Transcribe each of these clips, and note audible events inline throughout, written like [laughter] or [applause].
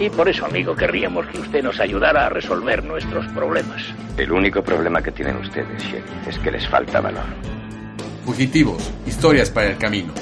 Y por eso, amigo, querríamos que usted nos ayudara a resolver nuestros problemas. El único problema que tienen ustedes, Sheriff, es que les falta valor. Fugitivos, historias para el camino.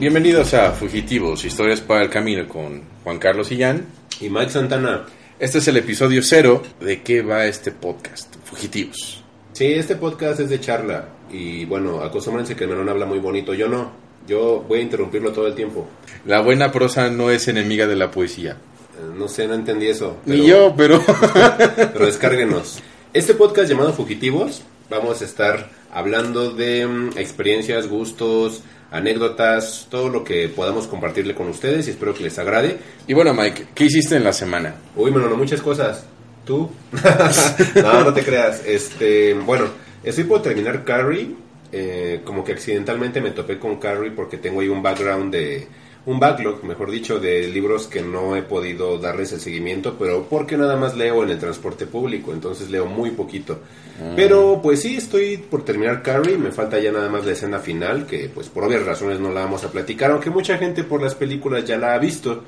Bienvenidos a Fugitivos, historias para el camino con Juan Carlos Illán y Mike Santana. Este es el episodio cero de qué va este podcast, Fugitivos. Sí, este podcast es de charla y bueno, acostúmbrense que Melón habla muy bonito, yo no, yo voy a interrumpirlo todo el tiempo. La buena prosa no es enemiga de la poesía. Eh, no sé, no entendí eso. Ni yo, pero... [laughs] [laughs] pero descárguenos. Este podcast llamado Fugitivos, vamos a estar hablando de mm, experiencias, gustos, anécdotas, todo lo que podamos compartirle con ustedes y espero que les agrade. Y bueno, Mike, ¿qué hiciste en la semana? Uy, bueno, muchas cosas. ¿Tú? [laughs] no, no te creas. Este, bueno, estoy por terminar Carrie. Eh, como que accidentalmente me topé con Carrie porque tengo ahí un background de un backlog, mejor dicho, de libros que no he podido darles el seguimiento, pero porque nada más leo en el transporte público, entonces leo muy poquito. Ah. Pero pues sí, estoy por terminar Carrie, me falta ya nada más la escena final, que pues por obvias razones no la vamos a platicar, aunque mucha gente por las películas ya la ha visto.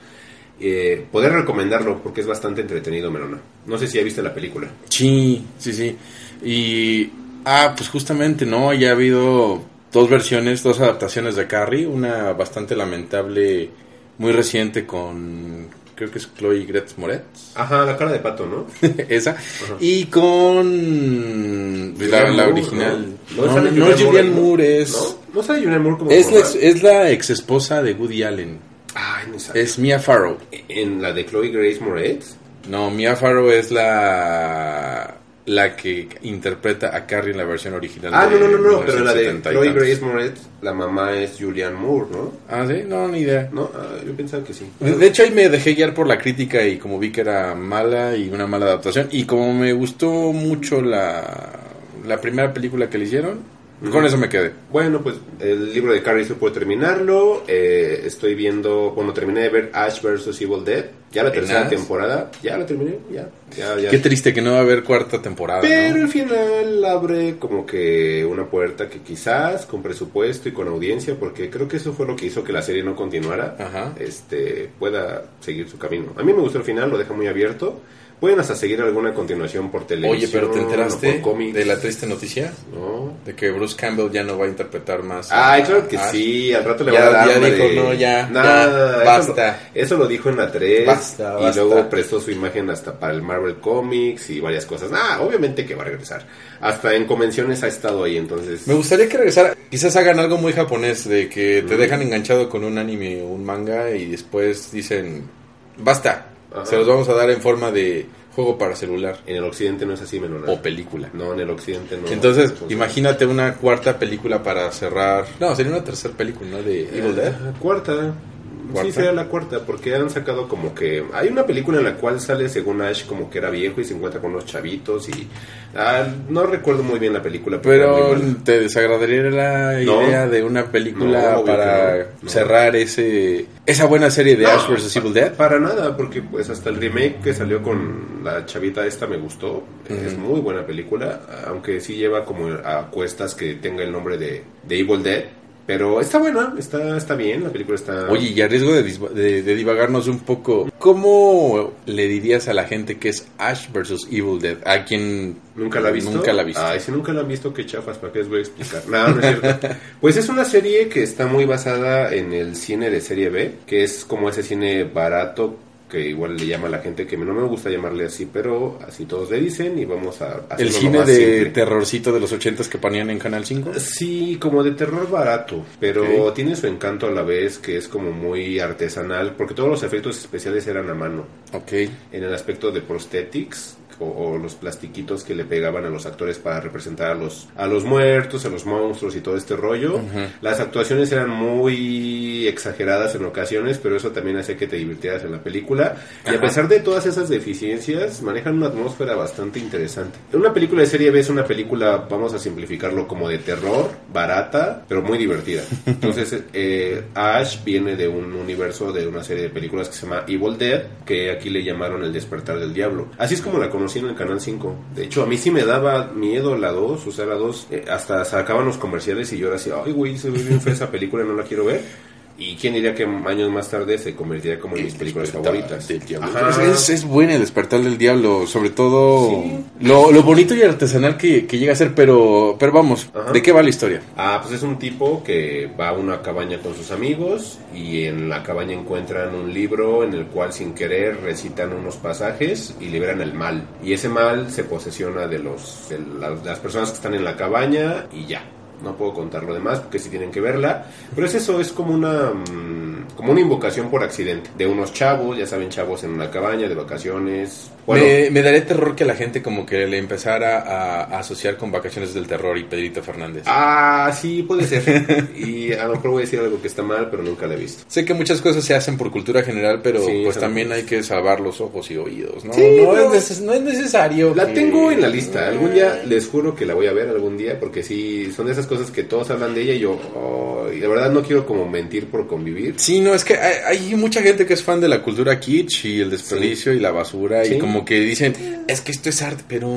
Eh, poder recomendarlo porque es bastante entretenido, Melona. No sé si ya viste la película. Sí, sí, sí. Y, ah, pues justamente, ¿no? Ya ha habido dos versiones, dos adaptaciones de Carrie, una bastante lamentable, muy reciente con, creo que es Chloe Gretz Moretz. Ajá, la cara de pato, ¿no? [laughs] Esa. Y con la, original. No, no, no, no Julianne Moore, es... ¿No? ¿No sale Julianne Moore como es, la ex, es la ex esposa de Woody Allen. Ay, no Es Mia Farrow. ¿En la de Chloe Grace Moretz? No, Mia Farrow es la la que interpreta a Carrie en la versión original. Ah, no, no, no, no, pero la de Chloe Grace Moretz, la mamá es Julianne Moore, ¿no? Ah, sí, no, ni idea. No, ah, yo pensaba que sí. De hecho, ahí me dejé guiar por la crítica y como vi que era mala y una mala adaptación, y como me gustó mucho la, la primera película que le hicieron, con eso me quedé. Bueno, pues el libro de Carrie se puede terminarlo. Eh, estoy viendo, bueno, terminé de ver Ash vs. Evil Dead. Ya la tercera temporada. Ya la terminé, ya, ya, Qué triste que no va a haber cuarta temporada. Pero al final abre como que una puerta que quizás con presupuesto y con audiencia, porque creo que eso fue lo que hizo que la serie no continuara, este pueda seguir su camino. A mí me gustó el final, lo deja muy abierto. Pueden hasta seguir alguna continuación por televisión. Oye, pero ¿te enteraste de la triste noticia? No. De que Bruce Campbell ya no va a interpretar más. Ay, claro que sí. Al rato le va a dar. Ya dijo, no, ya. Nada, basta. Eso lo, dijo en la 3. Basta, Y luego prestó su imagen hasta para el Marvel Comics y varias cosas. Ah, obviamente que va a regresar. Hasta en convenciones ha estado ahí, entonces. Me gustaría que regresara. Quizás hagan algo muy japonés, de que te dejan enganchado con un anime o un manga y después dicen, basta se los vamos a dar en forma de juego para celular. En el occidente no es así, menor. O película. No, en el occidente no. Entonces, imagínate una cuarta película para cerrar. No, sería una tercera película, ¿no? De Evil Dead. Eh, cuarta. Sí, sería la cuarta, porque han sacado como que... Hay una película en la cual sale según Ash como que era viejo y se encuentra con unos chavitos y... Ah, no recuerdo muy bien la película. Pero ¿te desagradaría la idea de una película para cerrar ese esa buena serie de Ash vs. Evil Dead? Para nada, porque pues hasta el remake que salió con la chavita esta me gustó. Es muy buena película, aunque sí lleva como a cuestas que tenga el nombre de, de Evil Dead pero está buena, está, está bien, la película está... Oye, y a riesgo de, de, divagarnos un poco, ¿cómo le dirías a la gente que es Ash vs. Evil Dead? A quien nunca la ha visto. Nunca la ha visto. Ay, si nunca la han visto, qué chafas, ¿para qué les voy a explicar? No, no es cierto. [laughs] pues es una serie que está muy basada en el cine de serie B, que es como ese cine barato que igual le llama a la gente que no me gusta llamarle así, pero así todos le dicen y vamos a... ¿El cine de terrorcito de los ochentas que ponían en Canal 5? Sí, como de terror barato, pero tiene su encanto a la vez que es como muy artesanal, porque todos los efectos especiales eran a mano. Ok. En el aspecto de prosthetics, o, los plastiquitos que le pegaban a los actores para representar a los, a los muertos, a los monstruos y todo este rollo. Las actuaciones eran muy exageradas en ocasiones, pero eso también hacía que te divirtieras en la película. Y a pesar de todas esas deficiencias, manejan una atmósfera bastante interesante. Una película de serie B es una película, vamos a simplificarlo, como de terror, barata, pero muy divertida. Entonces, [laughs] eh, Ash viene de un universo de una serie de películas que se llama Evil Dead, que aquí le llamaron El despertar del diablo. Así es como la conocemos en el Canal 5. De hecho, a mí sí me daba miedo la 2, o sea, la 2, eh, hasta sacaban los comerciales y yo era así, ay, güey, se ve bien fea esa película, no la quiero ver. Y quién diría que años más tarde se convertiría como en mis películas favoritas. Del diablo. Ajá. Es, es buena el despertar del diablo, sobre todo lo, lo bonito y artesanal que, que llega a ser, pero, pero vamos, Ajá. ¿de qué va la historia? Ah, pues es un tipo que va a una cabaña con sus amigos y en la cabaña encuentran un libro en el cual sin querer recitan unos pasajes y liberan el mal. Y ese mal se posesiona de, los, de las, las personas que están en la cabaña y ya. No puedo contar lo demás porque sí tienen que verla. Pero es eso, es como una, mm, como una invocación por accidente de unos chavos, ya saben, chavos en una cabaña de vacaciones. Bueno, me, me daría terror que la gente como que le empezara a, a asociar con Vacaciones del Terror y Pedrito Fernández. ah, sí, puede ser. y a lo mejor voy a decir algo que está mal, pero nunca lo he visto. Sé que muchas cosas se hacen por cultura general, pero Sí, pues también hay que salvar los ojos y oídos, ¿no? Sí, no, no. Es neces- no es necesario. La que- tengo en la lista. Algún día les juro que la voy a ver algún día porque sí, son de esas cosas que todos hablan de ella y yo, oh, y de verdad no quiero como mentir por convivir. Sí, no, es que hay, hay mucha gente que es fan de la cultura kitsch y el desperdicio y la basura Sí. y como que dicen, es que esto es arte, pero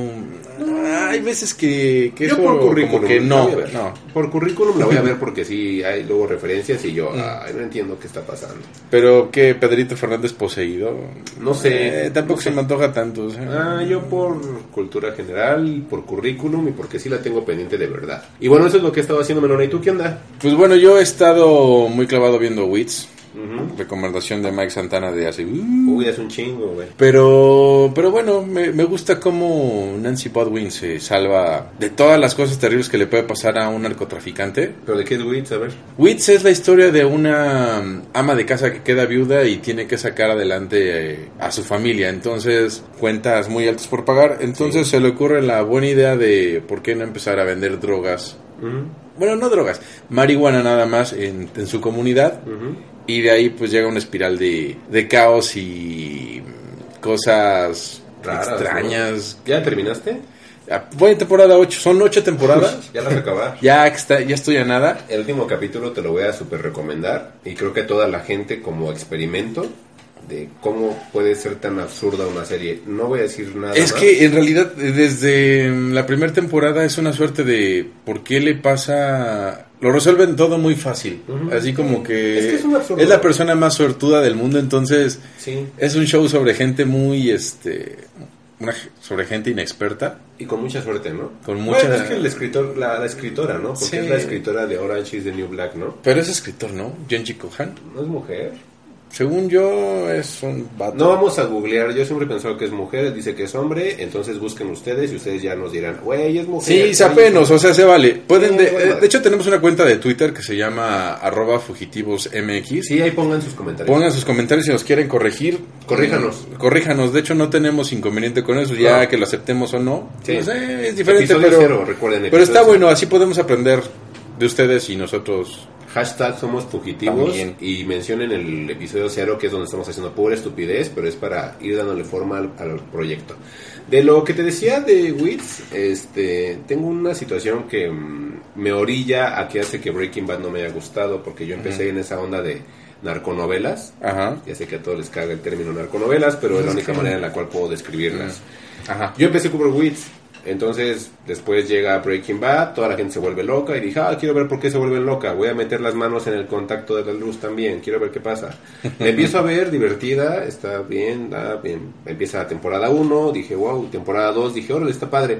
hay veces que, que yo eso por currículum. como que no, no. Por currículum la voy a ver porque sí hay luego referencias y yo, ay, no entiendo qué está pasando. Pero que Pedrito Fernández poseído, No sé, Eh, tampoco no se sé. me antoja tanto. o sea. Ah, yo por cultura general, por currículum y porque sí la tengo pendiente de verdad. Y bueno, eso es lo que he estado haciendo, Melona. ¿Y tú qué onda? Pues bueno, yo he estado muy clavado viendo Wits, Recomendación de Mike Santana de hace... uh, Uy, es un chingo, güey. Pero, pero bueno, me, me gusta cómo Nancy Bodwin se salva de todas las cosas terribles que le puede pasar a un narcotraficante. ¿Pero de qué es Wits? A ver. Wits es la historia de una mm, ama de casa que queda viuda y tiene que sacar adelante eh, a su familia. Entonces, cuentas muy altas por pagar. Entonces se le ocurre la buena idea de por qué no empezar a vender drogas. Bueno, no drogas, marihuana nada más en, en su comunidad. ujú. Y de ahí pues llega una espiral de, de caos y cosas Raras, extrañas. ¿Ya terminaste? Ah, Voy en temporada 8, son 8 temporadas. [laughs] Ya la vas a acabar. [laughs] ya, está, ya estoy a nada. El último capítulo te lo voy a super recomendar y creo que toda la gente como experimento de cómo puede ser tan absurda una serie. No voy a decir nada Es más. que en realidad desde mm, la primera temporada es una suerte de por qué le pasa... Lo resuelven todo muy fácil. Así como que Es que es un es la persona más suertuda del mundo, entonces Sí, es un show sobre gente muy, este, una, sobre gente inexperta. y con mucha suerte, ¿no? Con Bueno, mucha- es que el escritor, la, la escritora, ¿no? Porque Sí. es la escritora de Orange is the New Black, ¿no? Pero es escritor, ¿no? Genji Kohan. ¿No es mujer? Según yo, es un vato. No vamos a googlear, yo siempre he pensado que es mujer, dice que es hombre, entonces busquen ustedes y ustedes ya nos dirán, güey, es mujer. Sí, sapenos, o sea, se vale. Pueden Sí, de, bueno. eh, de hecho, tenemos una cuenta de Twitter que se llama arroba fugitivosmx. Sí, ahí pongan sus comentarios. Pongan sus comentarios si nos quieren corregir. Corríjanos. Corríjanos. De hecho, no tenemos inconveniente con eso, ya No. que lo aceptemos o no. Sí. No sé, es diferente, Episodio pero, cero, recuerden, pero está cero. bueno. Así podemos aprender de ustedes y nosotros. Hashtag somos fugitivos También. y mencionen el episodio cero que es donde estamos haciendo pura estupidez, pero es para ir dándole forma al, al proyecto. De lo que te decía de Wits, este, tengo una situación que mm, me orilla a que hace que Breaking Bad no me haya gustado, porque yo empecé en esa onda de narconovelas. Ajá. Ya sé que a todos les caga el término narconovelas, pero es la única que- manera en la cual puedo describirlas. Ajá. Yo empecé con Wits, entonces después llega Breaking Bad, toda la gente se vuelve loca y dije, ah, quiero ver por qué se vuelven loca, voy a meter las manos en el contacto de la luz también, quiero ver qué pasa. [laughs] La empiezo a ver, divertida, está bien, está bien. Empieza la temporada 1, dije, wow, temporada 2, dije, órale, está padre.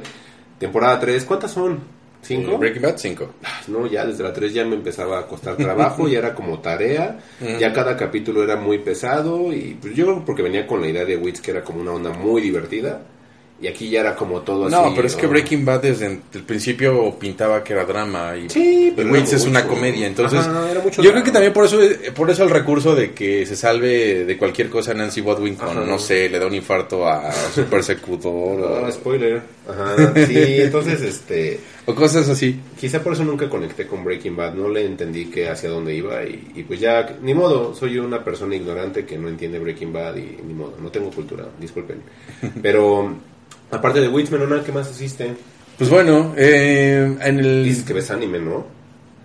Temporada 3, ¿cuántas son? ¿Cinco? Eh, Breaking Bad 5. Ah, No, ya desde la 3 ya me empezaba a costar trabajo, ya era como tarea, ya cada capítulo era muy pesado y pues yo porque venía con la idea de Wits que era como una onda muy divertida y aquí ya era como todo así. No, pero es que ¿no? Breaking Bad desde el principio pintaba que era drama y, Sí, pero es una comedia, entonces Ajá, era mucho yo drama. creo que también por eso por eso el recurso de que se salve de cualquier cosa Nancy Bodwin con Ajá. no sé, le da un infarto a su persecutor Ah, o, spoiler. Ajá, sí, [laughs] entonces este o cosas así. quizá por eso nunca conecté con Breaking Bad, no le entendí que hacia dónde iba y, y pues ya ni modo, soy una persona ignorante que no entiende Breaking Bad y ni modo, no tengo cultura, disculpen. Pero aparte de Wits Menona, ¿qué más hiciste? Pues bueno, eh, en el Dices que ves anime, ¿no?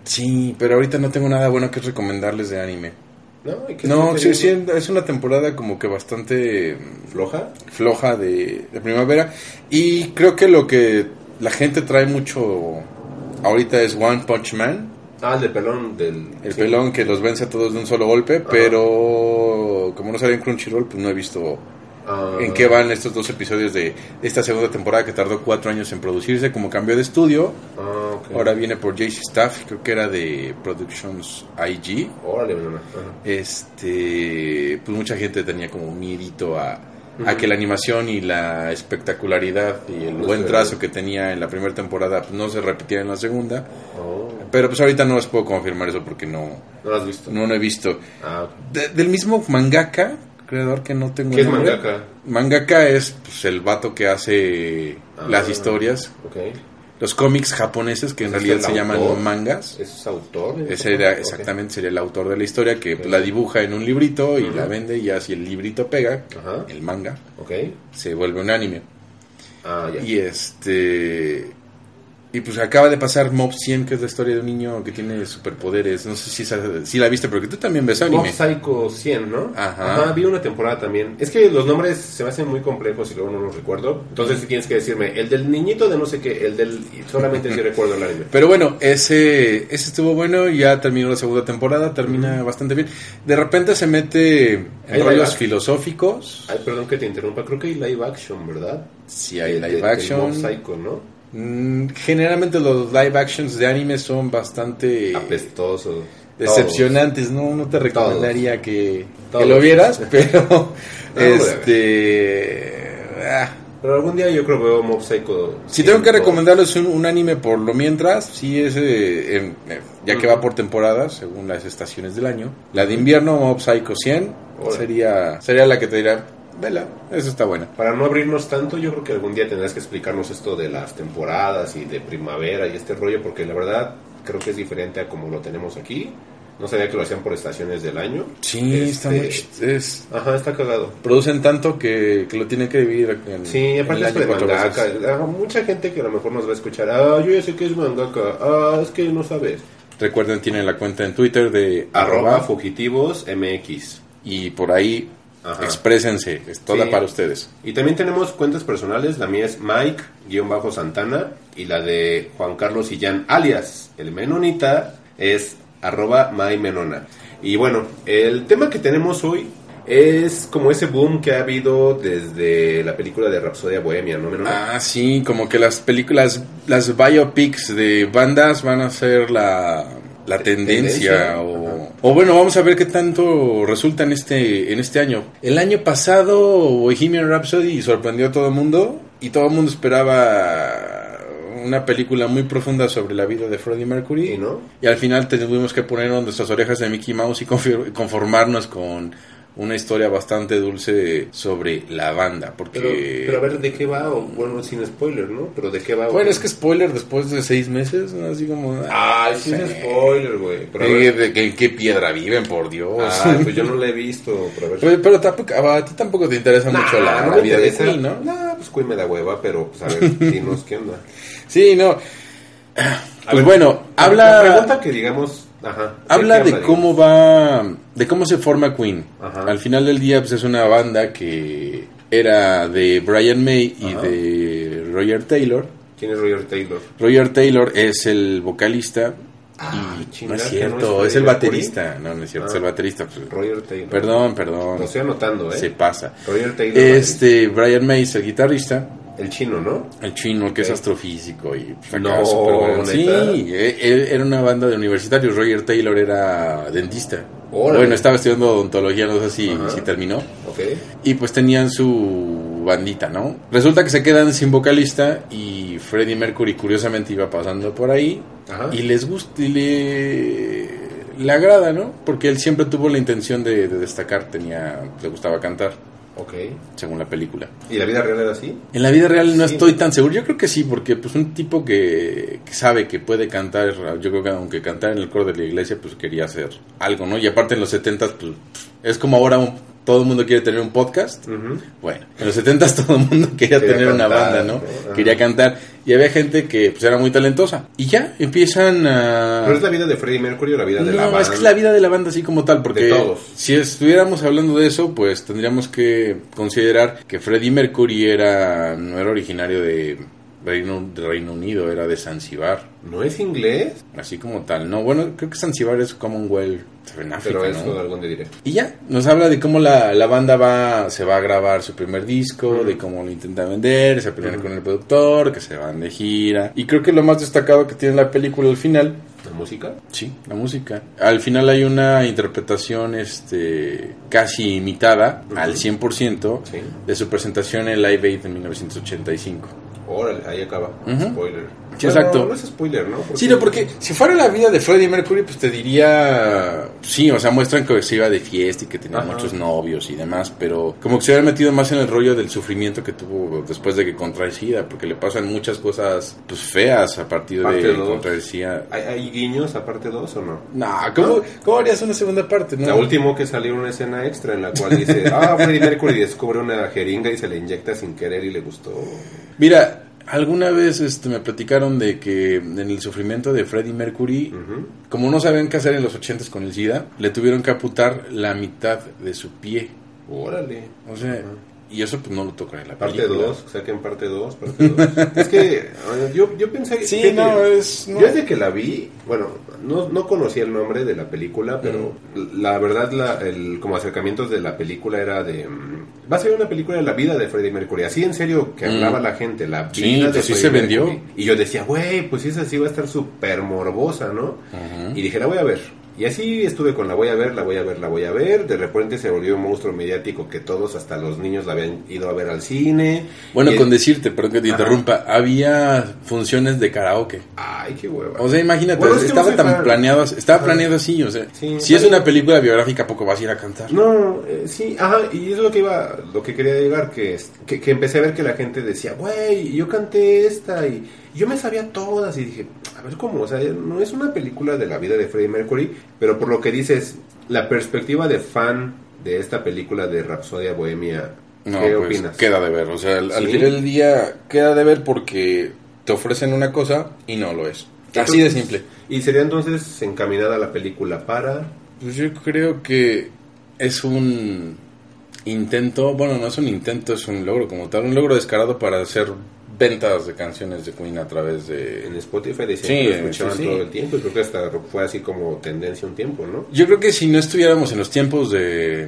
sí, pero ahorita no tengo nada bueno que recomendarles de anime. ¿No? ¿Y qué No, sí, sí, es una temporada como que bastante ¿Floja? floja de, de primavera. Y creo que lo que la gente trae mucho ahorita es One Punch Man. Ah, el de pelón del... El sí. pelón que los vence a todos de un solo golpe. Pero como no sale en Crunchyroll, pues no he visto Ah, en qué van estos dos episodios de esta segunda temporada que tardó cuatro años en producirse. Como cambió de estudio, Ah, ok. ahora viene por JC Staff, creo que era de Productions IG. Órale, Melona. Ajá. este pues mucha gente tenía como miedito a, a Ujú. que la animación y la espectacularidad y el No buen trazo ve. que tenía en la primera temporada pues, no se repitiera en la segunda Oh, pero pues ahorita no les puedo confirmar eso porque no ¿No lo has visto? no lo he visto Ah, ok. De- del mismo mangaka creador que no tengo ¿Qué es nombre. mangaka? mangaka es pues, el vato que hace Ah. las historias los cómics japoneses que en ¿Es realidad se llaman mangas ¿Es autor? ese era exactamente sería el autor de la historia que la dibuja en un librito y la vende y ya si el librito pega, el manga, se vuelve un anime. Ah. Y este y pues acaba de pasar Mob 100, que es la historia de un niño que tiene superpoderes. No sé si, esa- si la viste, porque tú también ves Mob anime. Psycho 100, ¿no? Ajá. vi una temporada también. Es que los nombres se me hacen muy complejos y luego no los recuerdo. Entonces sí tienes que decirme, el del niñito de no sé qué, el del... Solamente si recuerdo el anime. Pero bueno, ese, ese estuvo bueno, ya terminó la segunda temporada, termina bastante bien. De repente se mete en rollos filosóficos. Ay, perdón que te interrumpa. Creo que hay live action, ¿verdad? Si hay De- live action. Mob Psycho, ¿no? Mm, Generalmente los live actions de anime son bastante Apestoso. decepcionantes, no no te recomendaría que, que Todos. [laughs] lo vieras, pero este ah, Pero algún día yo creo que veo Mob Psycho. si tengo que 100, recomendarles un, un anime por lo mientras, sí es eh, eh, ya que Ujú. va por temporadas, según las estaciones del año. La de invierno Mob Psycho 100 Órale. sería sería la que te dirá, vela, esa está buena. Para no abrirnos tanto, yo creo que algún día tendrás que explicarnos esto de las temporadas y de primavera y este rollo, porque la verdad creo que es diferente a como lo tenemos aquí. No sabía que lo hacían por estaciones del año. Sí, está Este, muy es Ajá, está cagado. producen tanto que, que lo tienen que dividir en, Sí, en aparte el esto de año cuatro mangaka. Ah, Mucha gente que a lo mejor nos va a escuchar, ah, yo ya sé que es mangaka, ah, es que no sabes. Recuerden, tienen la cuenta en Twitter de Arroba arroba fugitivos MX. y por ahí Ajá. exprésense, es toda Sí. para ustedes. Y también tenemos cuentas personales, la mía es Mike-Santana y la de Juan Carlos Illán, alias el Menonita, es arroba mymenona. Y bueno, el tema que tenemos hoy es como ese boom que ha habido desde la película de Rapsodia Bohemia, ¿no, Menona? Ah, sí, como que las películas, las biopics de bandas van a ser la, la tendencia, Tendencia, o, bueno, vamos a ver qué tanto resulta en este, en este año. El año pasado Bohemian Rhapsody sorprendió a todo el mundo y todo el mundo esperaba una película muy profunda sobre la vida de Freddie Mercury. ¿Y no? Y al final tuvimos que ponernos nuestras orejas de Mickey Mouse y conformarnos con una historia bastante dulce sobre la banda. Porque... Pero, pero a ver, ¿de qué va? O, bueno, sin spoiler, ¿no? Pero ¿de qué va? Bueno, es que spoiler después de seis meses, ¿no? así como... Sin sí. spoiler, güey. Pero a ¿De, ver- de- que- en qué piedra viven, por Dios? Ay, [laughs] pues yo no la he visto, pero a ver. pero, pero tampoco, a ti tampoco te interesa mucho la, no la vida de. Queen, ¿no? Nah, pues Queen me da hueva, pero pues a ver, [laughs] dinos qué onda. Sí, no. A Pues ver, bueno, La habla, pregunta que digamos, ajá. habla de cómo va, de cómo se forma Queen. Ajá. Al final del día, pues es una banda que era de Brian May y Ajá. de Roger Taylor. ¿Quién es Roger Taylor? Roger Taylor es el vocalista Ah, y no es cierto, no es el baterista. No, no es cierto, Ah. es el baterista. pues. Roger Taylor. Perdón, perdón. Lo estoy anotando, ¿eh? Se pasa. Roger Taylor. Este, Brian May es el guitarrista. El chino, ¿no? El chino, que es astrofísico y pues, No. Sí, eh, él era una banda de universitarios. Roger Taylor era dentista. Órale. Bueno, estaba estudiando odontología, no sé si, si terminó. Ok. Y pues tenían su bandita, ¿no? Resulta que se quedan sin vocalista y Freddie Mercury curiosamente iba pasando por ahí Ajá. y les gusta y le, le agrada, ¿no? Porque él siempre tuvo la intención de, de destacar, tenía, le gustaba cantar, Ok. según la película. ¿Y la vida real era así? En la vida real no Sí. estoy tan seguro. Yo creo que sí, porque pues un tipo que, que sabe que puede cantar, yo creo que aunque cantar en el coro de la iglesia, pues quería hacer algo, ¿no? Y aparte en los 70 pues es como ahora un- todo el mundo quiere tener un podcast. Bueno, en los 70 todo el mundo [laughs] quería, Quería tener una banda, ¿no? ¿no? Quería cantar. y había gente que pues era muy talentosa. Y ya empiezan a... ¿Pero es la vida de Freddie Mercury o la vida de la No, banda? es que es la vida de la banda así como tal, porque si estuviéramos hablando de eso, pues tendríamos que considerar que Freddie Mercury era no era originario de Reino, Reino Unido, era de Zanzibar, ¿No es inglés? así como tal. No, bueno, creo que Zanzibar es Commonwealth en África, Pero ¿no? eso algún día diré. Y ya, nos habla de cómo la, la banda va, se va a grabar su primer disco, de cómo lo intenta vender, se pelean con el productor, que se van de gira. Y creo que lo más destacado que tiene la película al final, ¿La música? sí, la música. Al final hay una interpretación este casi imitada al 100% Sí. de su presentación en Live Aid en 1985. Órale, ahí acaba. Ujú. Spoiler. Sí, exacto. No es spoiler, ¿no? Sí, no, porque si fuera la vida de Freddie Mercury, pues te diría. Sí, o sea, muestran que se iba de fiesta y que tenía Ajá. muchos novios y demás, pero como que se hubiera metido más en el rollo del sufrimiento que tuvo después de que contrae SIDA, porque le pasan muchas cosas pues feas a partir Parte de contraer SIDA. ¿Hay, hay guiños a parte 2 o no? Nah, ¿cómo, ¿cómo harías una segunda parte? No? La última que salió una escena extra en la cual dice, ah, Freddie Mercury descubre una jeringa y se le inyecta sin querer y le gustó. Mira, alguna vez este, me platicaron de que en el sufrimiento de Freddie Mercury, como no sabían qué hacer en los ochentas con el SIDA, le tuvieron que amputar la mitad de su pie. Órale. O sea, y eso pues no lo tocan en la Parte película. 2, saquen parte 2, parte 2. es que [laughs] yo, yo pensé Sí, fíjate, no, es- no. Yo desde que la vi, bueno, no, no conocía el nombre de la película, pero la verdad, la, el, como acercamientos de la película era de... mm, Va a ser una película de la vida de Freddie Mercury. Así en serio que Mm. hablaba la gente, la vida Sí, de pues sí Freddie se vendió. Mercury. Y yo decía, güey, pues esa sí va a estar súper morbosa, ¿no? Y dije, la voy a ver. Y así estuve con la voy a ver, la voy a ver, la voy a ver. De repente se volvió un monstruo mediático que todos, hasta los niños, la habían ido a ver al cine. Bueno, Y- con decirte, perdón que te Ajá. interrumpa, había funciones de karaoke. Ay, qué hueva. O sea, imagínate, Bueno, estaba tan fan. planeado, estaba Ajá. planeado así, o sea, Sí, si es una película biográfica, ¿a poco vas a ir a cantar? No, eh, sí, ajá, y es lo que iba, lo que quería llegar, que, que, que empecé a ver que la gente decía, güey, yo canté esta y yo me sabía todas y dije, a ver cómo, o sea, no es una película de la vida de Freddie Mercury, pero por lo que dices, la perspectiva de fan de esta película de Rapsodia Bohemia, No, ¿qué pues opinas? queda de ver, o sea, al, al Sí. final del día queda de ver porque te ofrecen una cosa y no lo es. Así de simple. Y sería entonces encaminada la película para... Pues yo creo que es un intento, bueno, no es un intento, es un logro como tal, un logro descarado para hacer ventas de canciones de Queen a través de... En Spotify decían Sí, que lo escuchaban sí, sí. todo el tiempo y creo que hasta fue así como tendencia un tiempo, ¿no? Yo creo que si no estuviéramos en los tiempos de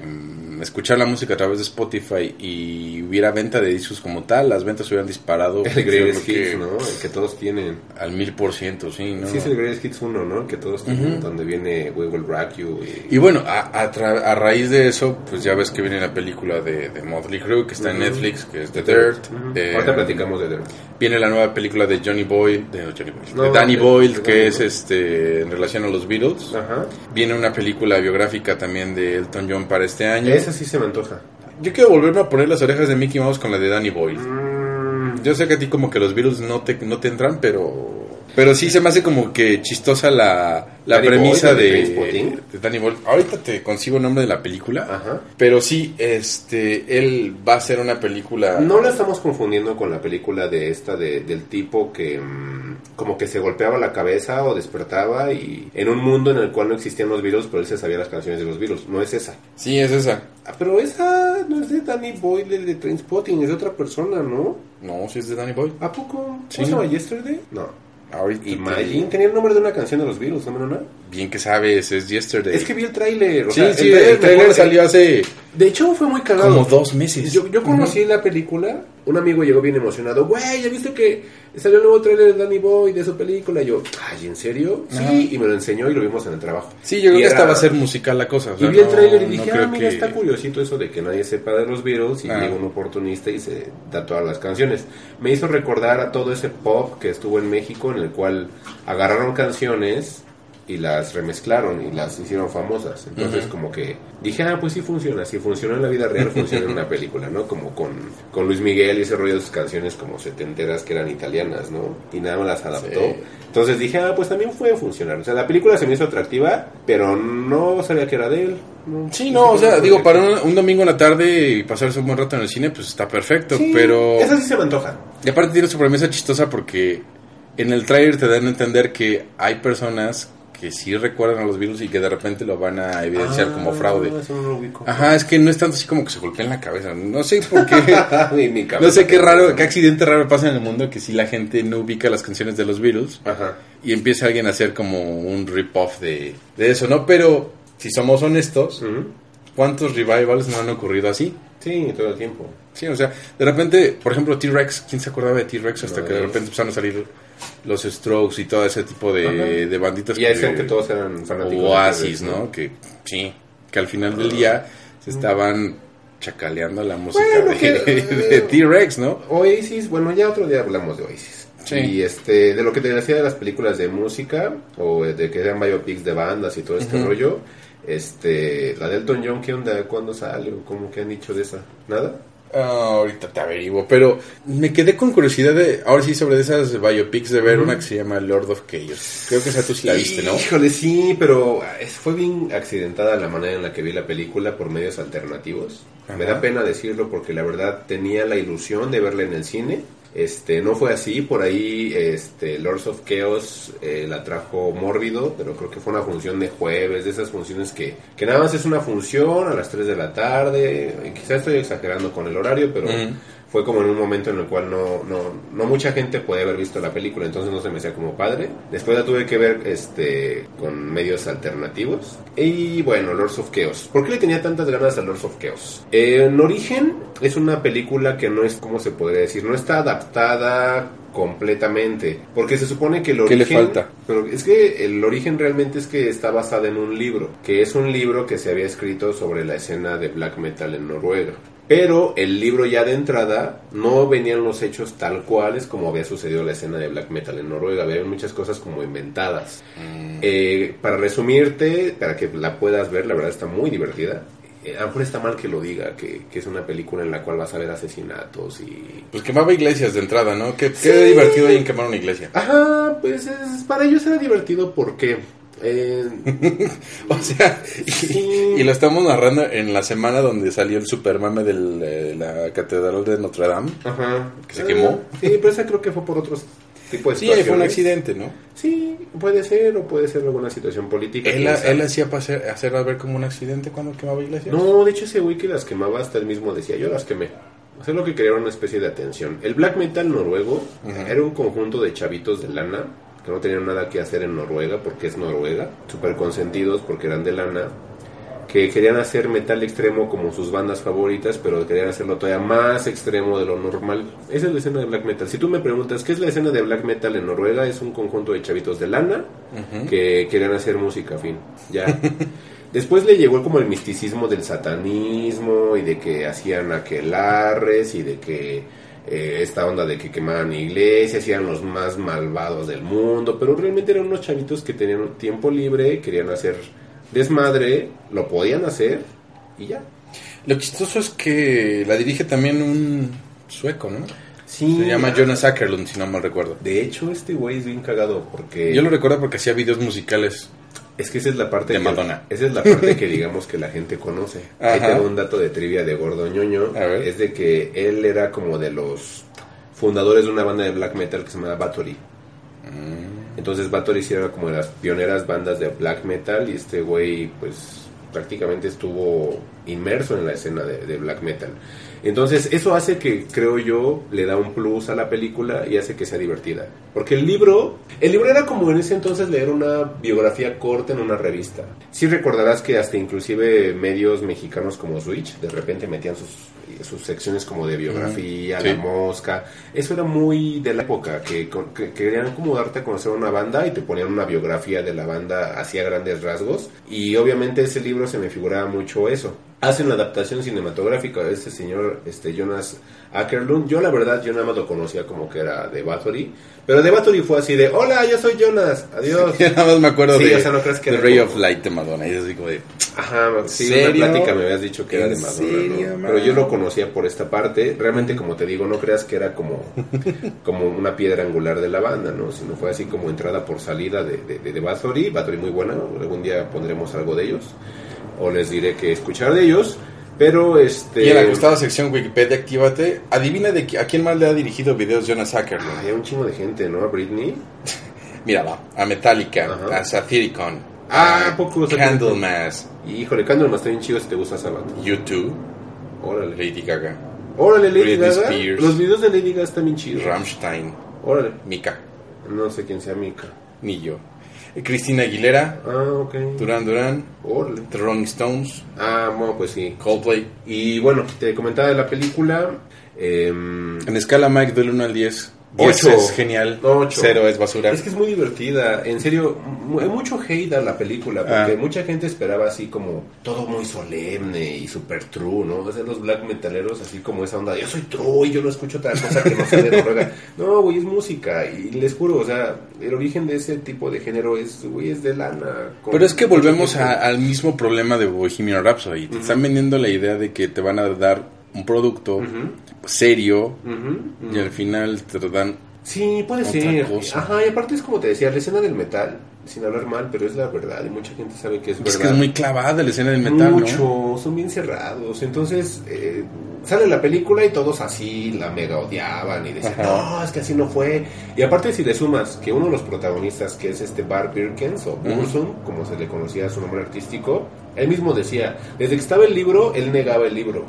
escuchar la música a través de Spotify y hubiera venta de discos como tal, las ventas hubieran disparado El Greatest Hits, ¿no? El que todos tienen. al mil por ciento, sí, ¿no? Sí, es el Greatest Hits 1, ¿no? El que todos tienen, donde viene We Will Rock You. Y... Y bueno, a, a tra- a raíz de eso, pues ya ves que viene la película de, de Motley Crue, que está en Ujú. Netflix, que es The Dirt. Ujú. Eh, Ahorita platicamos de Dirt. Viene la nueva película de Johnny Boyle, de, no, Johnny Boyle, No, de Danny Boyle, que es este en relación a los Beatles. Ajá. Viene una película biográfica también de Elton John para este año. Esa sí se me antoja. Yo quiero volverme a poner las orejas de Mickey Mouse con la de Danny Boyle. Mm, Yo sé que a ti como que los Beatles no te, no te entran, pero... Pero sí se me hace como que chistosa la, la Danny premisa Boyle, de de, Danny Boyle. Ahorita te consigo el nombre de la película. Ajá. Pero sí, este, él va a hacer una película... No la estamos confundiendo con la película de esta de, del tipo que mm, como que se golpeaba la cabeza o despertaba y en un mundo en el cual no existían los Beatles, pero él se sabía las canciones de los Beatles. No es esa. Sí, es esa. Ah, pero esa no es de Danny Boyle, de Trainspotting, es de otra persona, ¿no? No, sí es de Danny Boyle. ¿A poco? ¿Cómo Sí. llama Yesterday? No. Ahorita Imagine, tenía el nombre de una canción de los Beatles, ¿no, no? Bien que sabes, es Yesterday. Es que vi el tráiler. sí, sea, sí, el trailer mejor- salió hace De hecho, fue muy cagado. como dos meses. Yo, yo conocí la película, un amigo llegó bien emocionado, güey, ¿ya viste que salió el nuevo trailer de Danny Boy de su película? Y yo, ay, ¿en serio? Ajá. Sí, y me lo enseñó y lo vimos en el trabajo. Sí, yo creo Y que era- esta va a ser musical la cosa. o Y vi el no- trailer y no dije, creo ah, mira, que- está curiosito eso de que nadie sepa de los Beatles y Ah. llega un oportunista y se da todas las canciones. Me hizo recordar a todo ese pop que estuvo en México en el cual agarraron canciones y las remezclaron y las hicieron famosas. Entonces como que dije, ah, pues sí funciona. Si funcionó en la vida real, funciona en una película, ¿no? Como con, con Luis Miguel y ese rollo de sus canciones como setenteras que eran italianas, ¿no? Y nada más las adaptó. Sí. Entonces dije, ah, pues también puede funcionar. O sea, la película se me hizo atractiva, pero no sabía que era de él. No, Sí, no, o sea, digo, para un, un domingo en la tarde y pasarse un buen rato en el cine, pues está perfecto, Sí, pero... Esa sí se me antoja. Y aparte tiene su premisa chistosa porque en el trailer te dan a entender que hay personas que sí recuerdan a los virus y que de repente lo van a evidenciar Ah, como fraude. eso no lo ubico. Ajá, es que no es tanto así como que se golpeen la cabeza. No sé por qué. [laughs] Mi- mi cabeza. no sé qué raro, qué accidente raro pasa en el mundo que si la gente no ubica las canciones de los Beatles Ajá. y empieza alguien a hacer como un rip-off de, de eso, ¿no? Pero si somos honestos. ¿cuántos revivals no han ocurrido así? Sí, todo el tiempo. Sí, o sea, de repente, por ejemplo, T-Rex, ¿quién se acordaba de T-Rex hasta No, que de repente empezaron a salir los Strokes y todo ese tipo de, de banditas? Y decían que todos eran fanáticos. Oasis, ¿no? Que sí, que al final del día se estaban chacaleando la música Bueno, de, [laughs] de T-Rex, ¿no? Oasis, bueno, ya otro día hablamos de Oasis. Sí. Y este, de lo que te decía de las películas de música, o de que eran biopics de bandas y todo este rollo, este, la de Elton John, ¿qué onda? ¿Cuándo sale? ¿O ¿Cómo que han dicho de esa? ¿Nada? Ah, ahorita te averiguo, pero me quedé con curiosidad de, ahora sí, sobre esas biopics de ver una que se llama Lord of Chaos. Creo que esa tú sí la viste, ¿no? Híjole, sí, pero es- fue bien accidentada la manera en la que vi la película por medios alternativos. Me da pena decirlo porque la verdad tenía la ilusión de verla en el cine. Este, no fue así, por ahí este, Lords of Chaos eh, la trajo Mórbido, pero creo que fue una función de jueves, de esas funciones que, que nada más es una función a las 3 de la tarde, y quizás estoy exagerando con el horario, pero Ujú. Fue como en un momento en el cual no, no, no mucha gente puede haber visto la película, entonces no se me hacía como padre. Después la tuve que ver este, con medios alternativos. Y bueno, Lords of Chaos. ¿Por qué le tenía tantas ganas a Lords of Chaos? Eh, en origen es una película que no es, ¿cómo se podría decir? No está adaptada completamente. Porque se supone que el ¿Qué origen... le falta? Pero es que el origen realmente es que está basada en un libro, que es un libro que se había escrito sobre la escena de black metal en Noruega. Pero el libro ya de entrada no venían los hechos tal cuales como había sucedido la escena de black metal en Noruega. Había muchas cosas como inventadas. Eh, para resumirte, para que la puedas ver, la verdad está muy divertida. Eh, a lo mejor está mal que lo diga, que, que es una película en la cual vas a ver asesinatos y Pues quemaba iglesias de entrada, ¿no? ¿Qué, Sí. qué divertido hay en quemar una iglesia? Ajá, pues es- para ellos era divertido porque... eh, [laughs] O sea, y, Sí. y lo estamos narrando en la semana donde salió el supermame de la Catedral de Notre Dame. ajá. ¿Que se quemó? Ah, sí, pero esa creo que fue por otros tipos de Sí, fue un accidente, ¿no? Sí, puede ser o puede ser alguna situación política. Él, él hacía para hacer, hacerla ver como un accidente cuando quemaba iglesias. No, de hecho ese güey que las quemaba hasta él mismo decía, yo las quemé. O sea, lo que quería era una especie de atención. El black metal noruego era un conjunto de chavitos de lana que no tenían nada que hacer en Noruega porque es Noruega, súper consentidos porque eran de lana, que querían hacer metal extremo como sus bandas favoritas, pero querían hacerlo todavía más extremo de lo normal. Esa es la escena de black metal. Si tú me preguntas qué es la escena de black metal en Noruega, es un conjunto de chavitos de lana que querían hacer música, fin. Ya. [laughs] Después le llegó como el misticismo del satanismo y de que hacían aquelarres y de que eh, esta onda de que quemaban iglesias y eran los más malvados del mundo, pero realmente eran unos chavitos que tenían tiempo libre, querían hacer desmadre, lo podían hacer y ya. Lo chistoso es que la dirige también un sueco, ¿no? Sí. Se llama Jonas Ackerlund, si no mal recuerdo. De hecho, este güey es bien cagado porque... Yo lo recuerdo porque hacía videos musicales. Es que esa es la parte De que- Madonna. Esa es la parte que [laughs] digamos que la gente conoce. Ahí Ajá. tengo un dato de trivia de Gordo Ñoño. Es de que él era como de los fundadores de una banda de black metal que se llamaba Bathory. Mm. Entonces Bathory sí era como de las pioneras bandas de black metal y este güey pues prácticamente estuvo inmerso en la escena de, de black metal. Entonces eso hace que, creo yo, le da un plus a la película y hace que sea divertida. Porque el libro, el libro era como en ese entonces leer una biografía corta en una revista. Sí recordarás que hasta inclusive medios mexicanos como Switch de repente metían sus, sus secciones como de biografía, Mm, sí. la mosca. Eso era muy de la época, que, que querían como darte a conocer una banda y te ponían una biografía de la banda hacia grandes rasgos. Y obviamente ese libro se me figuraba mucho eso. Hacen la adaptación cinematográfica de este señor este Jonas Ackerlund. Yo la verdad, yo nada más lo conocía como que era de Bathory. Pero de Bathory fue así de, hola, yo soy Jonas, adiós. [laughs] Yo nada más me acuerdo Sí, de, o sea, no crees que Ray como- of Light de Madonna. Y es así como de... Ajá, sí, ¿Serio? una plática me habías dicho que era de ¿En Madonna, serio, ¿no? Pero yo lo conocía por esta parte. Realmente, como te digo, no creas que era como, [laughs] como una piedra angular de la banda, ¿no? Sino fue así como entrada por salida de, de, de, de Bathory. Bathory muy buena, algún día pondremos algo de ellos. O les diré que escuchar de ellos. Pero este. Y en la gustada sección Wikipedia, actívate. Adivina de a quién más le ha dirigido videos Jonas Ackerman. Hay un chingo de gente, ¿no? A Britney. [laughs] Mira, va. A Metallica, Ajá. a Satiricon, Ah, a ¿a poco? Candlemass, Híjole, Candlemas está bien chido si te gusta Sabbath. U2, Órale. Lady Gaga, Órale, Lady Britney Gaga. Spears. Los videos de Lady Gaga están bien chidos. Rammstein, Órale. Mika, No sé quién sea Mika. ni yo. Cristina Aguilera, Ah, ok. Duran Duran. The Rolling Stones, Ah, bueno, pues sí. Coldplay. Y bueno, te comentaba de la película. em, En escala Mike del 1 al 10. 10 Ocho. es genial, Ocho. 0 es basura. Es que es muy divertida, en serio, hay mucho hate a la película, porque Ah. mucha gente esperaba así como todo muy solemne y super true, ¿no? O sea, los black metaleros así como esa onda, yo soy true y yo no escucho otra cosa que no sea de Noruega. [laughs] No, güey, es música y les juro, o sea, el origen de ese tipo de género es, güey, es de lana. Pero es que volvemos a- al mismo problema de Bohemian Rhapsody. Te están vendiendo la idea de que te van a dar un producto Ujú, serio y al final te dan Sí, puede Otra ser. cosa. Ajá, y aparte es como te decía, la escena del metal, sin hablar mal, pero es la verdad, y mucha gente sabe que es verdad. Es que es muy clavada la escena del metal, Mucho, ¿no? son bien cerrados. Entonces, eh, sale la película y todos así la mega odiaban y decían, Ajá. no, es que así no fue. Y aparte, si le sumas que uno de los protagonistas, que es este Bar Birkens o Bursum, como se le conocía su nombre artístico, él mismo decía, desde que estaba el libro, él negaba el libro.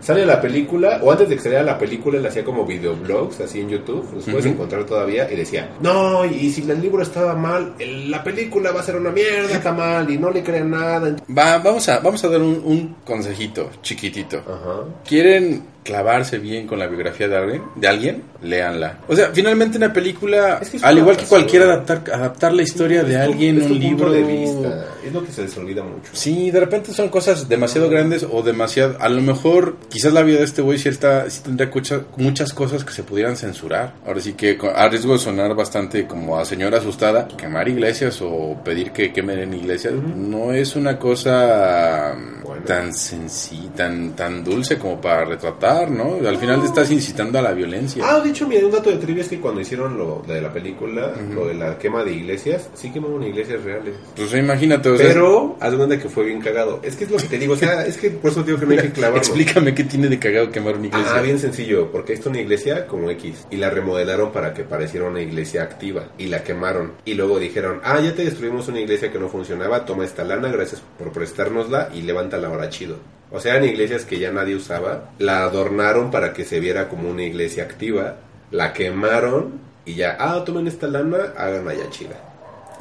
Sale la película, o antes de que saliera la película, él hacía como videoblogs así en YouTube, los puedes encontrar todavía, y decía, no, y si el libro estaba mal, el- la película va a ser una mierda, está mal, y no le crean nada. Va, vamos a, vamos a dar un, un consejito chiquitito. Ajá. ¿Quieren clavarse bien con la biografía de alguien? ¿De alguien? Léanla. O sea, finalmente una película, Es que es al igual que cualquier adaptar, adaptar la historia de alguien, es un libro... de vista. Es lo que se les olvida mucho. Sí, de repente son cosas demasiado grandes o demasiado... A lo mejor, quizás la vida de este güey sí, está- sí tendría mucha- muchas cosas que se pudieran censurar. Ahora sí que a riesgo de sonar bastante como a señora asustada, quemar iglesias o pedir que quemen en iglesias no es una cosa Bueno. tan sencilla, tan, tan dulce como para retratar, ¿no? Al final te estás incitando a la violencia. Ah, de hecho, mira, un dato de trivia es que cuando hicieron lo de la película, lo de la quema de iglesias, sí quemaron iglesias reales. Pues imagínate, o sea, Pero, haz cuenta que fue bien cagado. Es que es lo que te digo, o sea, es que por eso digo que no hay que [laughs] clavarlo. explícame qué tiene de cagado quemar una iglesia. Ah, bien sencillo, porque esto es una iglesia como X y la remodelaron para que pareciera una iglesia activa y la quemaron y luego dijeron, ah, ya te destruimos una iglesia que no funcionaba, toma esta lana, gracias por prestárnosla y levántala ahora chido. O sea, eran iglesias que ya nadie usaba, la adornaron para que se viera como una iglesia activa, la quemaron y ya, ah, tomen esta lana, hagan allá chida.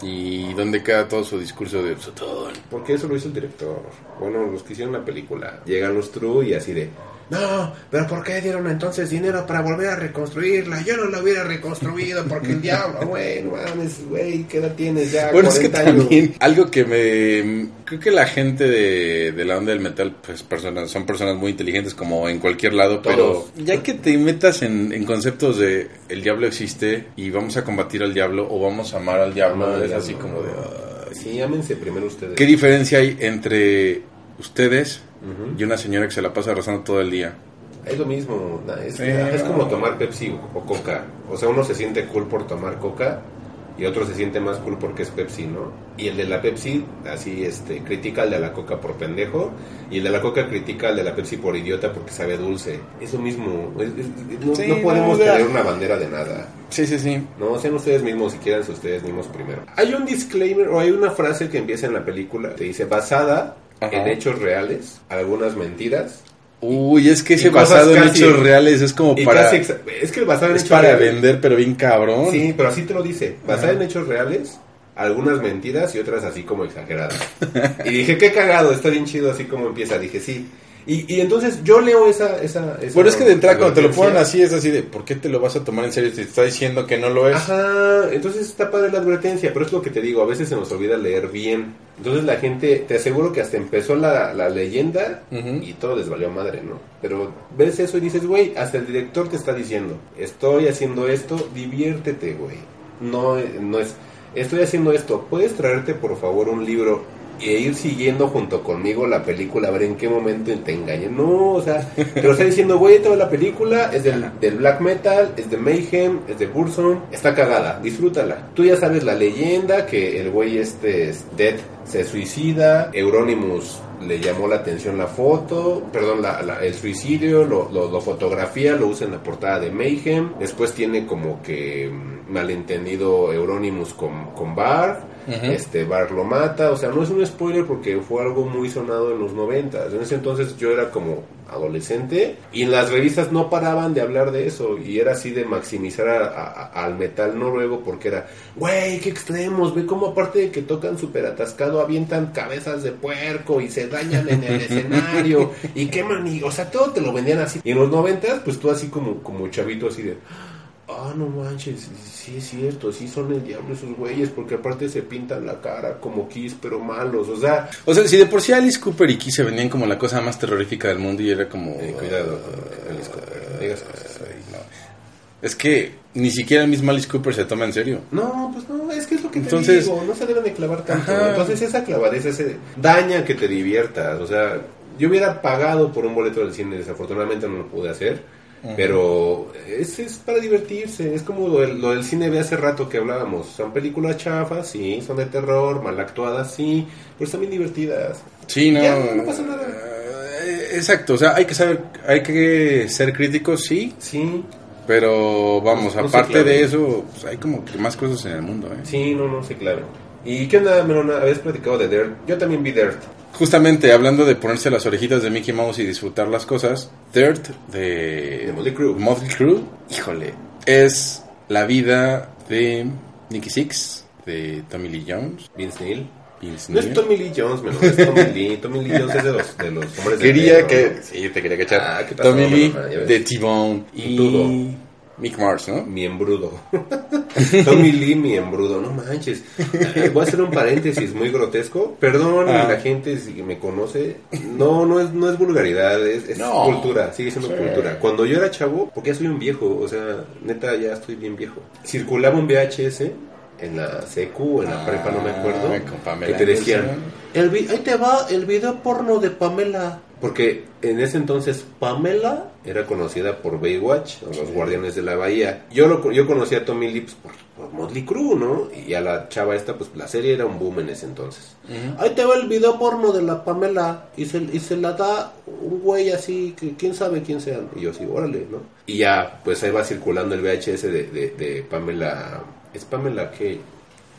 ¿Y dónde queda todo su discurso de Sotón? Porque eso lo hizo el director. Bueno, los que hicieron la película. Llegan los True y así de... No, pero ¿por qué dieron entonces dinero para volver a reconstruirla? Yo no la hubiera reconstruido porque el diablo, [laughs] güey, no mames, güey, ¿qué edad tienes ya? Bueno, es que 40 años. también algo que me... Creo que la gente de, de la onda del metal, pues personas, son personas muy inteligentes como en cualquier lado, Todos. pero ya que te metas en, en conceptos de el diablo existe y vamos a combatir al diablo o vamos a amar al diablo, Amar es así como de... "Ay". Sí, ámense primero ustedes. ¿Qué diferencia hay entre ustedes Ujú. y una señora que se la pasa rezando todo el día? Es lo mismo, es, es como tomar Pepsi o Coca. O sea, uno se siente cool por tomar Coca y otro se siente más cool porque es Pepsi, ¿no? Y el de la Pepsi, así, este, critica al de la Coca por pendejo y el de la Coca critica al de la Pepsi por idiota porque sabe dulce. Es lo mismo, es- es- no, Sí, no podemos no, tener una bandera de nada. Sí, sí, sí. No, sean ustedes mismos, si quieren ustedes mismos primero. Hay un disclaimer o hay una frase que empieza en la película, te dice, basada Ajá. en hechos reales, algunas mentiras, Uy, es que ese basado en casi- hechos reales es como para... casi es que basado en Es hechos para reales- vender, pero bien cabrón. Sí, pero así te lo dice. Basada Ajá. en hechos reales, algunas mentiras y otras así como exageradas. y dije, qué cagado, está bien chido así como empieza. Dije, sí. Y, y entonces yo leo esa... esa, esa Bueno, es que de entrada cuando te lo ponen así es así de, ¿por qué te lo vas a tomar en serio te está diciendo que no lo es? Ajá, entonces está padre la advertencia, pero es lo que te digo, a veces se nos olvida leer bien. Entonces la gente, te aseguro que hasta empezó la, la leyenda Ujú. y todo les valió madre, ¿no? Pero ves eso y dices, güey, hasta el director te está diciendo, estoy haciendo esto, diviértete, güey. No, no es, estoy haciendo esto, ¿puedes traerte por favor un libro e ir siguiendo junto conmigo la película a ver en qué momento te engañan? No, o sea, te lo está diciendo, güey, toda la película es del, del black metal, es de Mayhem, es de Burzum, está cagada, disfrútala. Tú ya sabes la leyenda que el güey este es Dead se suicida, Euronymous le llamó la atención la foto, perdón, la- la- el suicidio, lo, lo- lo fotografía, lo usa en la portada de Mayhem. Después tiene como que mm, malentendido Euronymous con, con Este Bar lo mata, o sea, no es un spoiler porque fue algo muy sonado en los 90. En ese entonces yo era como adolescente y en las revistas no paraban de hablar de eso y era así de maximizar a- a- al metal noruego porque era, güey, qué extremos, ve cómo aparte de que tocan súper atascado avientan cabezas de puerco y se dañan en el escenario [laughs] y queman y, o sea, todo te lo vendían así. Y en los noventas, pues tú así como, como chavito así de... Ah, no manches, sí es cierto, sí son el diablo esos güeyes, porque aparte se pintan la cara como Kiss, pero malos, o sea, O sea, si de por sí Alice Cooper y Kiss se venían como la cosa más terrorífica del mundo y era como... eh, cuidado con Alice Cooper, digas cosas. Ay, no. Es que ni siquiera el mismo Alice Cooper se toma en serio. No, pues no, es que es lo que Entonces- te digo, no se deben de clavar tanto. Ajá. Entonces esa clavadez ese daña que te diviertas, o sea, yo hubiera pagado por un boleto del cine, desafortunadamente no lo pude hacer, pero es, es para divertirse, es como lo del, lo del cine de hace rato que hablábamos, son películas chafas, sí, son de terror, mal actuadas, sí, pero están bien divertidas. Sí, no. Ya, no pasa nada. Eh, Exacto, o sea, hay que saber, hay que ser críticos, sí, Sí, pero vamos, No aparte de eso, pues hay como que más cosas en el mundo, ¿eh? sí, no, no, sí, claro. ¿Y qué onda, Melona? ¿Habías platicado de Dirt? Yo también vi Dirt. Justamente hablando de ponerse las orejitas de Mickey Mouse y disfrutar las cosas, Dirt de, De Motley Crue. Motley Crue, híjole, es la vida de Nicky Six, de Tommy Lee Jones, Vince Neil. Vince No es. Tommy Lee Jones, menos es Tommy Lee. [laughs] Tommy Lee Jones es de los, de los hombres de Quería negro, que. ¿no? Sí, te quería cachar. Ah, ¿qué pasó, Tommy Lee, de T-Bone y. Mick Mars, ¿no? Miembrudo. [laughs] Tommy Lee, miembrudo. No manches. Eh, Voy a hacer un paréntesis muy grotesco. Perdón Ah. la gente si me conoce. No, no es, no es vulgaridad, es, es No. cultura. Sigue siendo Sí. cultura. Cuando yo era chavo, porque ya soy un viejo, o sea, neta ya estoy bien viejo. Circulaba un VHS en la secu, en la Ah, prepa, no me acuerdo. con Pamela que te decían, el vi- ahí te va el video porno de Pamela. Porque en ese entonces Pamela era conocida por Baywatch, o los Guardianes de la Bahía. Yo lo, yo conocí a Tommy Lee pues, por, por Motley Crue, ¿no? Y a la chava esta, pues la serie era un boom en ese entonces. Ahí te va el video porno de la Pamela y se, y se la da un güey así, que quién sabe quién sea. Y yo así, órale, ¿no? Y ya, pues ahí va circulando el VHS de, de, de Pamela... ¿Es Pamela qué?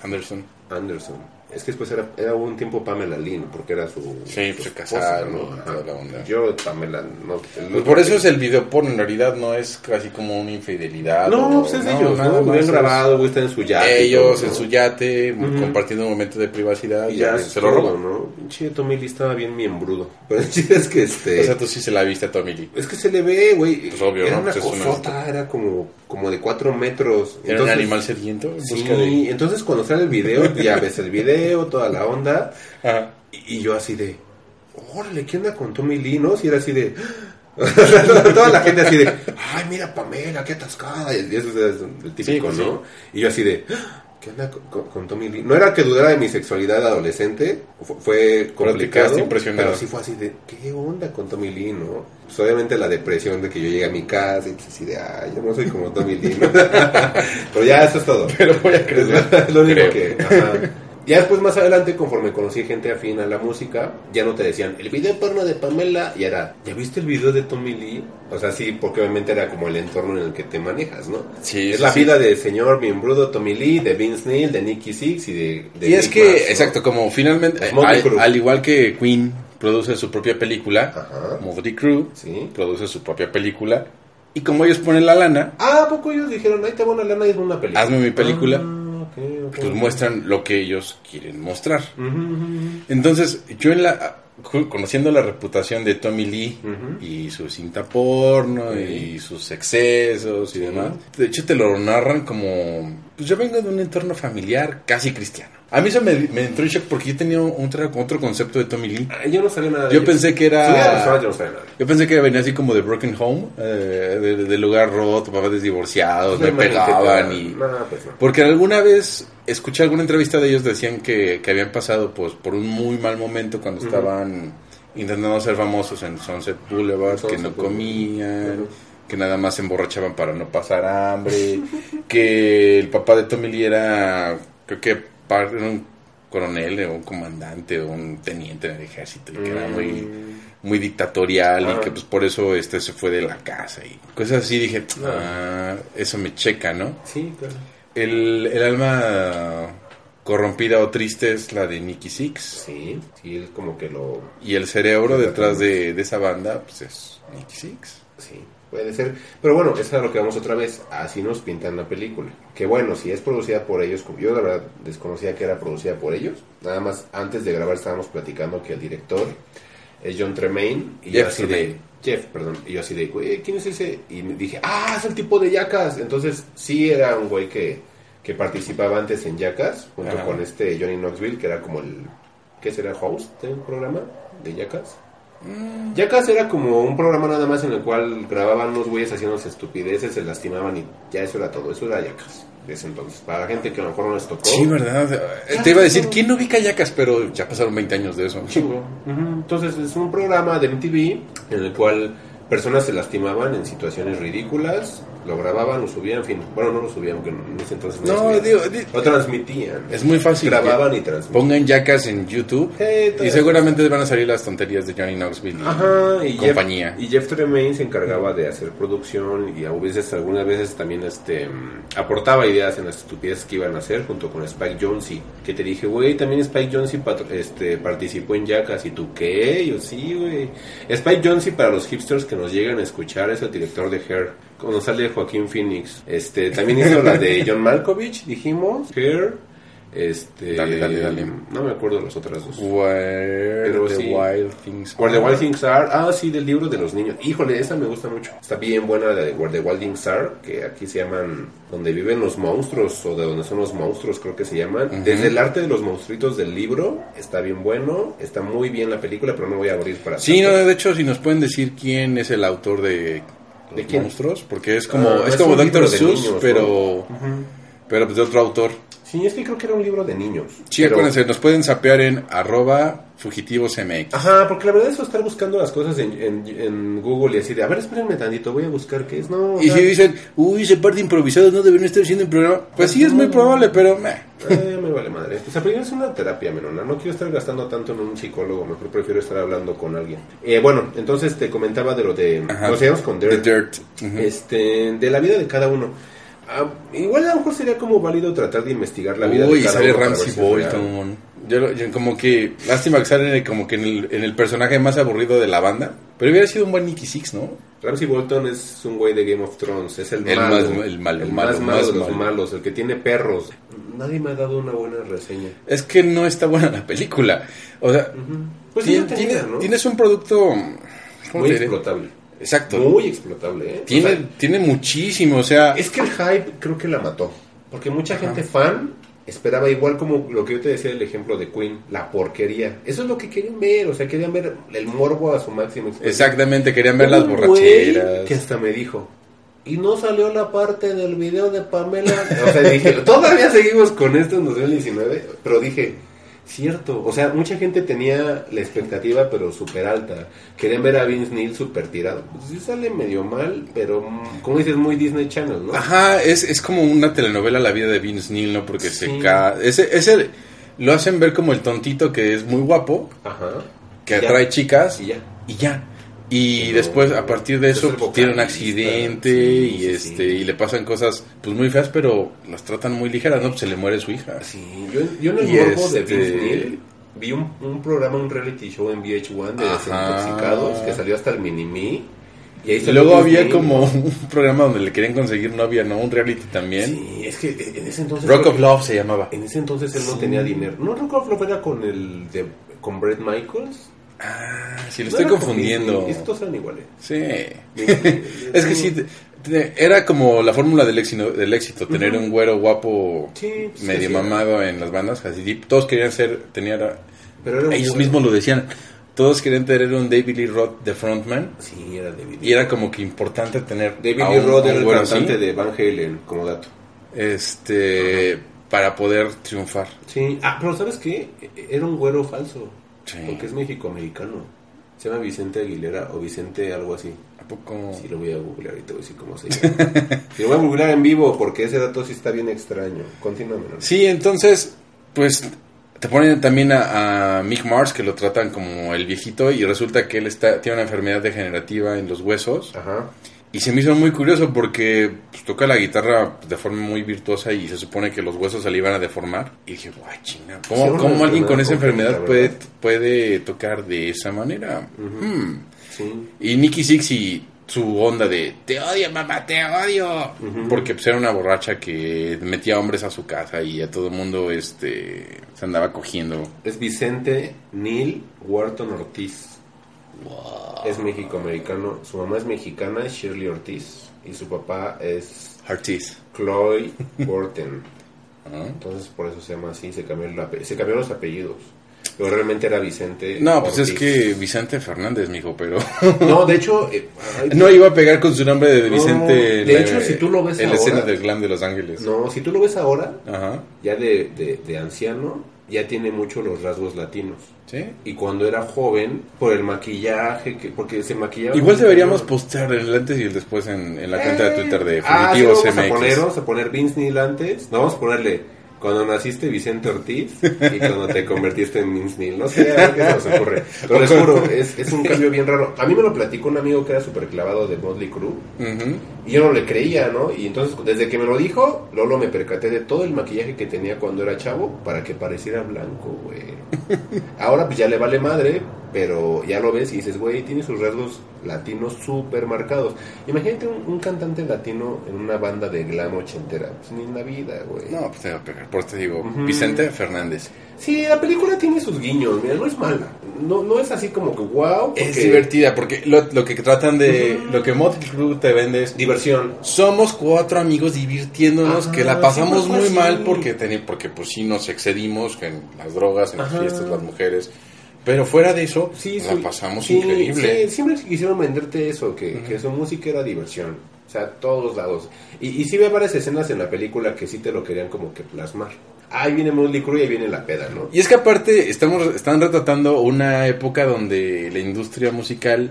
Anderson. Anderson. Es que después era, era un tiempo Pamela Lynn, porque era su. Sí, se esposa, casaron ¿no? toda la onda. Yo, Pamela, no. Pues por eso es el video porno, en realidad no es casi como una infidelidad. No, pues es no, ellos, ¿no? Lo habían grabado, güey, está en su yate. Ellos en su yate, Ujú. compartiendo un momento de privacidad, Y ya ya se lo roban. ¿no? Pinche Tommy Lee estaba bien miembrudo. [laughs] Pero es que este. O sea, tú sí se la viste a Tommy Lee. Es que se le ve, güey. Pues obvio, era ¿no? una Pues es una- cosota, era como, como de cuatro metros. Era Entonces- un animal sediento en Sí, de... entonces cuando sale el video, [laughs] ya ves el video, toda la onda. Ajá. Y, y yo así de, órale, ¿qué onda con Tommy Lee? ¿No? Si era así de... [laughs] Toda la gente así de, ay, mira Pamela, qué atascada. Y eso es el típico, Sí, pues ¿no? sí. Y yo así de, ¿qué onda con, con- Tommy Lee? No era que dudara de mi sexualidad adolescente, fu- fue complicado. Pero sí fue así de, ¿qué onda con Tommy Lee, no? Pues obviamente la depresión de que yo llegué a mi casa y pues así de, ay, yo no soy como Tommy Lee, ¿no? [laughs] pero ya, eso es todo. Pero voy a lo único que. ajá. Ya después, más adelante, conforme conocí gente afín a la música, ya no te decían el video porno de Pamela, y era, ¿ya viste el video de Tommy Lee? O sea, sí, porque obviamente era como el entorno en el que te manejas, ¿no? Sí, es la sí. vida del señor miembrudo Tommy Lee, de Vince Neil, de Nicky Six y de. de Y es que, exacto, como finalmente, al, al igual que Queen produce su propia película, Ajá. Motley Crue Sí. produce su propia película, y como ellos ponen la lana, Ah, ¿a poco ellos dijeron, ahí te va una lana y es una película? Hazme mi película. Ah, ok, pues ok. muestran lo que ellos quieren mostrar. Entonces, yo en la conociendo la reputación de Tommy Lee y su cinta porno y sus excesos y demás, de hecho te lo narran como, pues yo vengo de un entorno familiar casi cristiano. A mí eso me, me entró en shock porque yo tenía otro, otro concepto de Tommy Lee. Ah, Yo no sabía nada de Yo ellos. pensé que era... yo no sabía nada. Yo pensé que venía así como de Broken Home, eh, de, lugar roto, papás divorciados, me pegaban y... No, pues no. Porque alguna vez escuché alguna entrevista de ellos, decían que, que habían pasado pues por un muy mal momento cuando estaban intentando ser famosos en Sunset Boulevard, que Sunset no Boulevard. comían, Ujú. Que nada más se emborrachaban para no pasar hambre, [laughs] que el papá de Tommy Lee era, creo que par- era un coronel o un comandante o un teniente en el ejército y que era muy muy dictatorial y que pues por eso este se fue de la casa y cosas así dije ah, eso me checa no Sí, claro. el, el alma corrompida o triste es la de Nicky Six. Sí, sí, es como que lo... y el cerebro detrás de, de esa banda pues es Nicky Six. Sí, puede ser. Pero bueno, es a lo que vamos otra vez. Así nos pintan la película. Que bueno, si es producida por ellos, como yo la verdad desconocía que era producida por ellos. Nada más antes de grabar estábamos platicando que el director es John Tremaine. Y yo así de... Jeff, perdón. Y yo así de, güey, ¿quién es ese? Y me dije, ah, es el tipo de Yacas. Entonces sí era un güey que, que participaba antes en Yacas, junto Ajá. con este Johnny Knoxville, que era como el... ¿Qué será? ¿Host del programa de Yacas? Jackass era como un programa nada más en el cual grababan unos güeyes haciendo estupideces, se lastimaban y ya eso era todo. Eso era Jackass de ese entonces. Para la gente que a lo mejor no les tocó. sí verdad Eh, te iba a decir quién no ubica Yacas pero ya pasaron 20 años de eso Chingo. Entonces es un programa de MTV en el cual personas se lastimaban en situaciones ridículas, lo grababan, lo subían, en fin. Bueno, no lo subían porque en ese entonces No, subían. digo, di- lo transmitían. es muy fácil Grababan y transmitían. pongan Yacas en YouTube y seguramente van a salir las tonterías de Johnny Knoxville y Ajá, y compañía Jeff, y Jeff Tremaine se encargaba de hacer producción y a veces, algunas veces también este aportaba ideas en las estupideces que iban a hacer junto con Spike Jonze. Que te dije, güey, también Spike Jonze este, participó en Jackass. ¿Y tú qué? Yo sí, güey. Spike Jonze, para los hipsters que nos llegan a escuchar, es el director de Hair. Cuando sale Joaquín Phoenix. Este, también hizo la de John Malkovich, dijimos. Hair. Este, Dale, dale, dale. No me acuerdo las otras dos. Where Pero the sí. Wild Things Where the Are. Wild Things Are. Ah, sí, del libro de los niños. Híjole, esa me gusta mucho. Está bien buena la de Where the Wild Things Are, que aquí se llaman Donde viven los monstruos o de donde son los monstruos, creo que se llaman. Desde el arte de los monstruitos del libro, está bien bueno. Está muy bien la película, pero no voy a abrir para Sí, no, de hecho, si nos pueden decir quién es el autor de ¿De quién? monstruos, porque es como Ah, es es como Doctor Seuss, pero pero pues de otro autor. Sí, es que creo que era un libro de niños. Sí, pero- acuérdense, nos pueden sapear en arroba fugitivosmx. Ajá, porque la verdad es estar buscando las cosas en, en, en Google y así de, a ver, espérenme tantito, voy a buscar qué es. No, o Y sea, si dicen, uy, ese parte improvisado no deberían estar haciendo un programa, pues sí es muy probable, pero meh. Eh, me vale madre. Pues a es una terapia, menona. No quiero estar gastando tanto en un psicólogo. Mejor prefiero estar hablando con alguien. Eh, bueno, entonces te comentaba de lo de. Ajá. Nos con Dirt. The Dirt. Este, de la vida de cada uno. Ah, igual a lo mejor sería como válido tratar de investigar la vida Uy, de cada sale Ramsey. Bolton. Yo, yo como que, lástima que sale como que en el, en el personaje más aburrido de la banda. Pero hubiera sido un buen Nicky Six, ¿no? Ramsey Bolton es un güey de Game of Thrones, es el, El malo, más- el malo, el malo, más malo de los malo. malos, el que tiene perros. Nadie me ha dado una buena reseña. Es que no está buena la película. O sea, Pues tiene- ¿no? tienes un producto... ¿cómo Muy explotable. Exacto. Muy explotable, ¿eh? Tiene, O sea, tiene muchísimo, o sea... Es que el hype creo que la mató. Porque mucha gente fan esperaba igual como lo que yo te decía del ejemplo de Queen, la porquería. Eso es lo que querían ver, o sea, querían ver el morbo a su máximo. Exactamente, querían ver las borracheras. Que hasta me dijo, y no salió la parte del video de Pamela. O sea, dije, [laughs] todavía seguimos con esto en 2019, pero dije, cierto, o sea, mucha gente tenía la expectativa, pero súper alta. Querían ver a Vince Neil súper tirado. Pues sí sale medio mal, pero, mm, como dices, muy Disney Channel, ¿no? Ajá, es, es como una telenovela la vida de Vince Neil, ¿no? Porque se Sí. ca... Ese, ese lo hacen ver como el tontito que es muy guapo, Ajá. que Ya. atrae chicas Y ya. y ya. Y Pero- después, a partir de es eso, pues, tiene un accidente sí, y sí, este sí. y le pasan cosas pues muy feas, pero las tratan muy ligeras, ¿no? Pues se le muere su hija. Sí, yo, yo en el Y morbo de este- Vince Neil vi un, un programa, un reality show en VH1 de Ajá. desintoxicados que salió hasta el Mini-Me. Y ahí Y luego había Neil. como un programa donde le querían conseguir novia, ¿no? Un reality también. Sí, es que en ese entonces... Rock of Love se llamaba. En ese entonces él no tenía dinero. No, Rock of Love era con el de, con Brett Michaels. Ah, sí, lo No estoy confundiendo. Estos eran iguales. Sí. [laughs] es que sí, era como la fórmula del éxito, del éxito tener un güero guapo, Sí, pues, medio sí, mamado en las bandas, así, todos querían ser, tenían, Pero ellos mismos lo decían, todos querían tener un David Lee Roth de frontman, Sí, era David. y era como que importante tener David Lee Roth era el cantante así, de Van Halen, como dato. este, para poder triunfar. Sí, ah, pero ¿sabes qué? Era un güero falso. Sí. Porque es mexicoamericano. Se llama Vicente Aguilera o Vicente algo así. ¿A poco? Sí, lo voy a googlear y te voy a decir cómo se llama. sí, [laughs] lo voy a googlear en vivo porque ese dato sí está bien extraño. Continúame. ¿no? Sí, entonces, pues te ponen también a, a Mick Mars, que lo tratan como el viejito, y resulta que él está, tiene una enfermedad degenerativa en los huesos. Ajá. Y se me hizo muy curioso porque pues, toca la guitarra de forma muy virtuosa y se supone que los huesos se le iban a deformar. Y dije, guay, chinga, ¿cómo, Sí, cómo alguien con esa enfermedad puede, puede tocar de esa manera? Hmm. Sí. Y Nicky Six y su onda de te odio mamá, te odio. Porque pues, era una borracha que metía hombres a su casa y a todo el mundo este, se andaba cogiendo. Es Vicente Neil Wharton Ortiz. Es mexicoamericano. Su mamá es mexicana, es Shirley Ortiz. Y su papá es Artis. Chloe Wharton. ¿no? [laughs] Entonces por eso se llama así, se cambió, ape- se cambió los apellidos. Pero realmente era Vicente. No, pues es Ortiz. que Vicente Fernández, mijo, pero... [laughs] No, de hecho... eh, ay, [laughs] No iba a pegar con su nombre de No, Vicente de en la- hecho, si tú lo ves en la ahora- escena del glam de Los Ángeles. no, si tú lo ves ahora, Ajá. ya de, de, de anciano, ya tiene mucho los rasgos latinos. ¿Sí? Y cuando era joven, por el maquillaje, que, porque se maquillaba... Igual deberíamos postear el antes y el después en, en la cuenta de Eh, Twitter de ah, sí, vamos a poner, vamos a poner Vince Neil antes. No, vamos a ponerle cuando naciste Vicente Ortiz y cuando te convertiste en Vince Neil. No sé, a ver qué se nos ocurre. Pero les juro, es, es un cambio bien raro. A mí me lo platicó un amigo que era súper clavado de Motley Crue Ujú. Y yo no le creía, ¿no? Y entonces, desde que me lo dijo, Lolo me percaté de todo el maquillaje que tenía cuando era chavo para que pareciera blanco, güey. [laughs] Ahora pues ya le vale madre, pero ya lo ves y dices, güey, tiene sus rasgos latinos súper marcados. Imagínate un, un cantante latino en una banda de glam ochentera. Pues ni en la vida, güey. No, pues te va a pegar. Por eso te digo. Vicente Fernández. Sí, la película tiene sus guiños, mira, no es mala. No, no es así como que wow. Es divertida porque lo, lo que tratan de... Lo que Motley Crue te vende es... Diversión. Somos cuatro amigos divirtiéndonos, Ajá, que la pasamos muy así. mal porque, teni- porque pues sí nos excedimos en las drogas, en las fiestas, las mujeres. Pero fuera de eso, Sí, la sí. pasamos Sí, increíble. Sí, siempre quisieron venderte eso, que, que su música era diversión. O sea, todos lados. Y, y sí ve varias escenas en la película que sí te lo querían como que plasmar. Ahí viene Motley Crue y ahí viene la peda, ¿no? Y es que aparte estamos están retratando una época donde la industria musical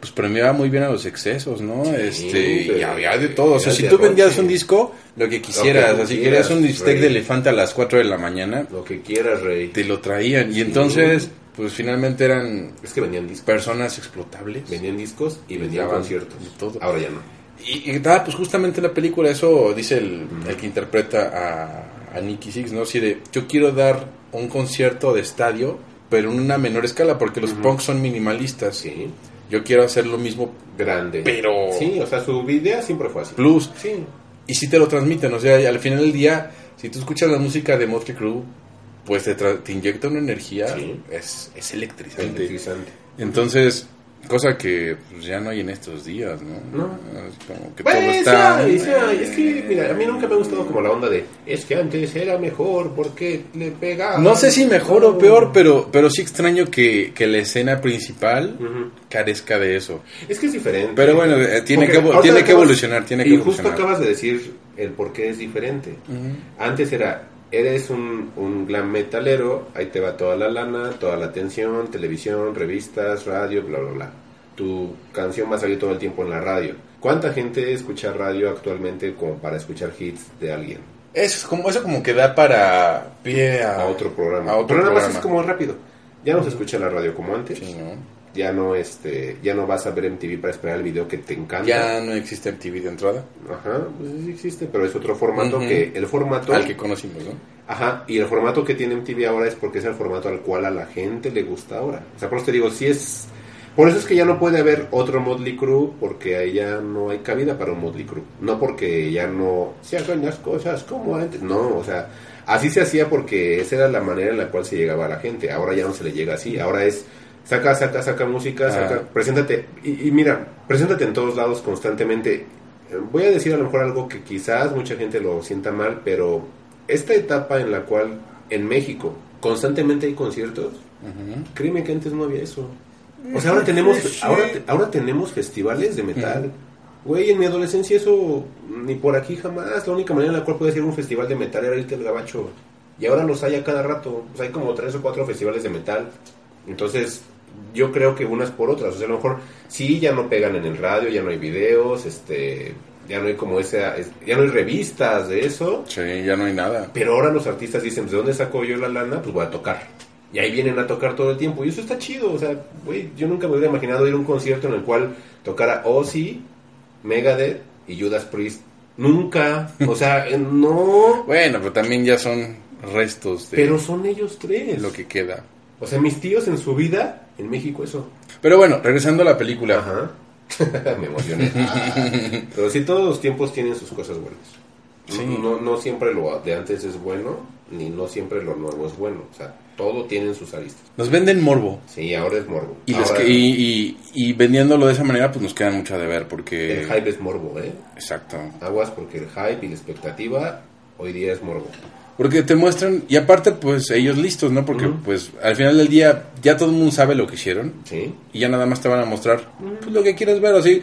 pues premiaba muy bien a los excesos, ¿no? este, y había de todo, o sea, si tú vendías roche. un disco, lo que quisieras, tú así quieras, querías un bistec rey. de elefante a las 4 de la mañana, Lo que quieras, Rey. te lo traían y entonces pues finalmente eran Es que vendían discos. personas explotables. Vendían discos y vendían conciertos. de todo. Ahora ya no. Y, y estaba, pues justamente en la película, eso dice el, el que interpreta a, a Nicky Six, ¿no? Así de, yo quiero dar un concierto de estadio, pero en una menor escala, porque los punks son minimalistas. Sí. Yo quiero hacer lo mismo Grande. Pero- Sí, o sea, su idea siempre fue así. plus. Sí. Y si te lo transmiten, o sea, al final del día, si tú escuchas la música de Motley Crue, pues te, inyecta una energía, Sí. es, es electrizante. Electrizante. Entonces, cosa que pues, ya no hay en estos días, ¿no? No. Es como que Pues, todo sí está... sí hay. es que, mira, a mí nunca me ha gustado como la onda de, es que antes era mejor porque le pegaba. No sé si mejor o peor, pero, pero sí extraño que, que la escena principal Ujú. carezca de eso. Es que es diferente. Pero bueno, eh, tiene Porque que, tiene que evolucionar, tiene que y evolucionar. justo acabas de decir el por qué es diferente. Antes era, eres un, un glam metalero, ahí te va toda la lana, toda la atención, televisión, revistas, radio, bla, bla, bla. Tu canción va a salir todo el tiempo en la radio. ¿Cuánta gente escucha radio actualmente como para escuchar hits de alguien? Es como, eso como que da para pie a, A otro programa. A otro Pero nada más programa. es como rápido. Ya no se escucha la radio como antes. Sí, ¿no? Ya no este, ya no vas a ver MTV para esperar el video que te encanta. Ya no existe MTV de entrada, Ajá, pues sí existe, pero es otro formato que el formato al que conocimos, ¿no? Ajá, y el formato que tiene MTV ahora es porque es el formato al cual a la gente le gusta ahora. O sea, por eso te digo, si es... Por eso es que ya no puede haber otro Motley Crue, porque ahí ya no hay cabida para un Motley Crue. No porque ya no se hagan las cosas como antes. No, o sea, así se hacía porque esa era la manera en la cual se llegaba a la gente. Ahora ya no se le llega así. Ahora es saca, saca, saca música, saca, Ah. preséntate. Y, y mira, preséntate en todos lados constantemente. Voy a decir a lo mejor algo que quizás mucha gente lo sienta mal, pero esta etapa en la cual en México constantemente hay conciertos, créeme que antes no había eso. O sea, ahora tenemos, ahora, ahora tenemos festivales de metal. Güey, en mi adolescencia eso ni por aquí jamás. La única manera en la cual podías ir a un festival de metal era irte al gabacho. Y ahora los hay a cada rato. O sea, hay como tres o cuatro festivales de metal. Entonces, yo creo que unas por otras. O sea, a lo mejor sí ya no pegan en el radio, ya no hay videos, este ya no hay como esa, es- ya no hay revistas de eso, Sí, ya no hay nada. pero ahora los artistas dicen, ¿de dónde saco yo la lana? Pues voy a tocar. Y ahí vienen a tocar todo el tiempo. Y eso está chido. O sea, güey, yo nunca me hubiera imaginado ir a un concierto en el cual tocara Ozzy, Megadeth y Judas Priest. Nunca. O sea, [laughs] eh, no. Bueno, pero también ya son restos de Pero son ellos tres. lo que queda. O sea, mis tíos en su vida, en México, eso. Pero bueno, regresando a la película. Ajá. [laughs] me emocioné. Pero sí, todos los tiempos tienen sus cosas buenas. Sí. No, no siempre lo de antes es bueno, ni no siempre lo nuevo es bueno. O sea, todo tiene sus aristas. Nos venden morbo. Sí, ahora es morbo. Y, Ahora que- y, y- y vendiéndolo de esa manera, pues nos quedan mucho a deber, porque... El hype es morbo, ¿eh? Exacto. Aguas porque el hype y la expectativa hoy día es morbo. Porque te muestran, y aparte, pues ellos listos, ¿no? Porque, pues al final del día, ya todo el mundo sabe lo que hicieron. ¿Sí? Y ya nada más te van a mostrar pues, lo que quieres ver. Así,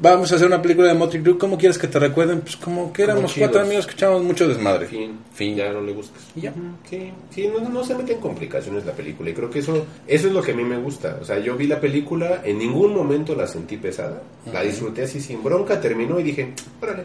vamos a hacer una película de Motley Crue. ¿Cómo quieres que te recuerden? Pues como que éramos cuatro amigos que echábamos mucho desmadre. Fin. Fin. Ya no le buscas. Y ya. Ujú, Sí, sí no, no se mete en complicaciones la película. Y creo que eso, eso es lo que a mí me gusta. O sea, yo vi la película, en ningún momento la sentí pesada. La disfruté así sin bronca, terminó y dije, órale,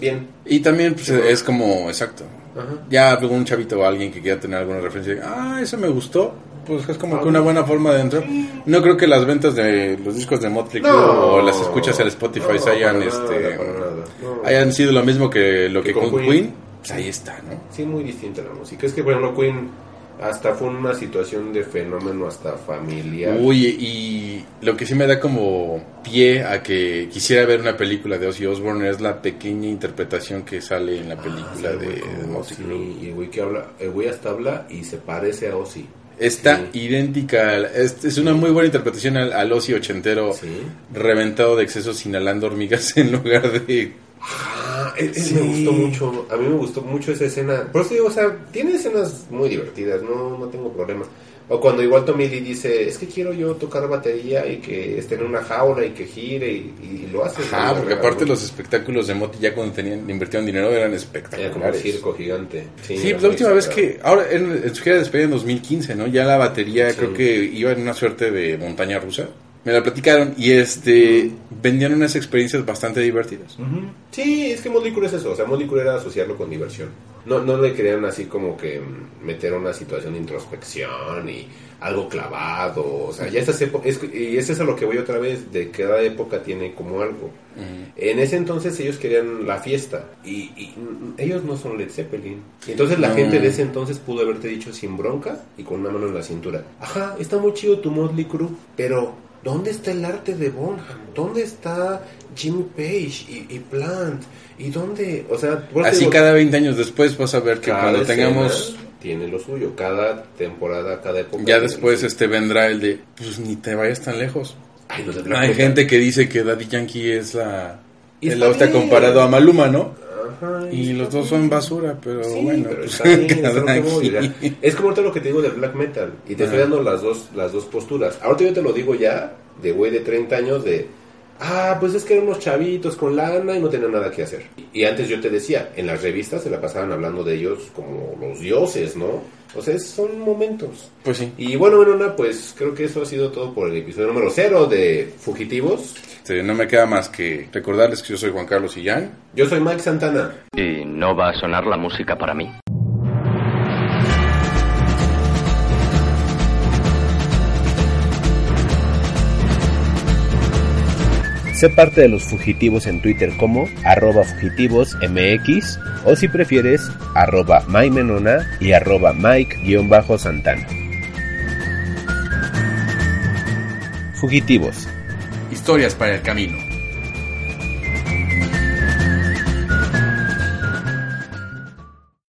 bien. Y también pues, es como, exacto. Ajá. Ya algún chavito o alguien que quiera tener alguna referencia, ah, eso me gustó. Pues es como Ah, que una buena forma de entrar. No creo que las ventas de los discos de Motley Crue No. o las escuchas en Spotify No, hayan, este. No. hayan sido lo mismo que lo que, Que con, Queen. Queen. Pues ahí está, ¿no? Sí, muy distinta la música. Es que, ejemplo, Queen hasta fue una situación de fenómeno hasta familiar. Uy, y lo que sí me da como pie a que quisiera ver una película de Ozzy Osbourne es la pequeña interpretación que sale en la Ah, película sí, de Motley Crue. Y el güey que habla, el güey hasta habla y se parece a Ozzy. Está Sí. idéntica, es, es una muy buena interpretación al, al Ozzy ochentero reventado de excesos inhalando hormigas [laughs] en lugar de... Ah, Sí. me gustó mucho. A mí me gustó mucho esa escena. Por eso digo, o sea, tiene escenas muy divertidas, no, no tengo problema. O cuando igual Tommy Lee dice, es que quiero yo tocar batería y que esté en una jaula y que gire y, y lo hace. Ajá, porque aparte los espectáculos de Motley ya cuando tenían invirtieron dinero eran Era como un espectaculares. circo gigante. Sí, pues la última vez que, ahora en, en su gira de despedida en 2015, ¿no? Ya la batería Sí. creo que iba en una suerte de montaña rusa. Me la platicaron y este vendían unas experiencias bastante divertidas. Sí, es que Motley Crue es eso, o sea, Motley Crue era asociarlo con diversión. No, no le querían así como que mm, meter una situación de introspección y algo clavado, o sea, ya estas épocas, y es eso a lo que voy otra vez, de que cada época tiene como algo. En ese entonces ellos querían la fiesta y, y, mm, ellos no son Led Zeppelin. Entonces la gente de ese entonces pudo haberte dicho sin bronca y con una mano en la cintura, ajá, está muy chido tu Motley Crue, pero ¿dónde está el arte de Bonham? ¿Dónde está Jimmy Page y, y Plant? ¿Y dónde? O sea, Así digo, cada 20 años después vas a ver que cuando tengamos tiene lo suyo, cada temporada, cada época. ya después este vendrá el de pues ni te vayas tan lejos. Ay, no, Hay gente que dice que Daddy Yankee es la Y el comparado a Maluma, ¿no? Ajá, Y los dos bien. son basura, pero Sí, bueno, pero pues, está bien, [laughs] es, lo que voy, como ahorita lo que te digo del black metal. Y te estoy dando las dos, las dos posturas. Ahorita yo te lo digo ya, de güey de 30 años, de. Ah, pues es que eran unos chavitos con lana y no tenían nada que hacer. Y antes yo te decía, en las revistas se la pasaban hablando de ellos como los dioses, ¿no? O sea, son momentos. Pues sí. Y bueno, bueno, nada, pues creo que eso ha sido todo por el episodio número cero de Fugitivos. Este, no me queda más que recordarles que yo soy Juan Carlos Illán. Yo soy Mike Santana. Y no va a sonar la música para mí. Sé parte de los fugitivos en Twitter como arroba fugitivosmx o si prefieres arroba mymenona y arroba mike-santana. Fugitivos. Historias para el camino.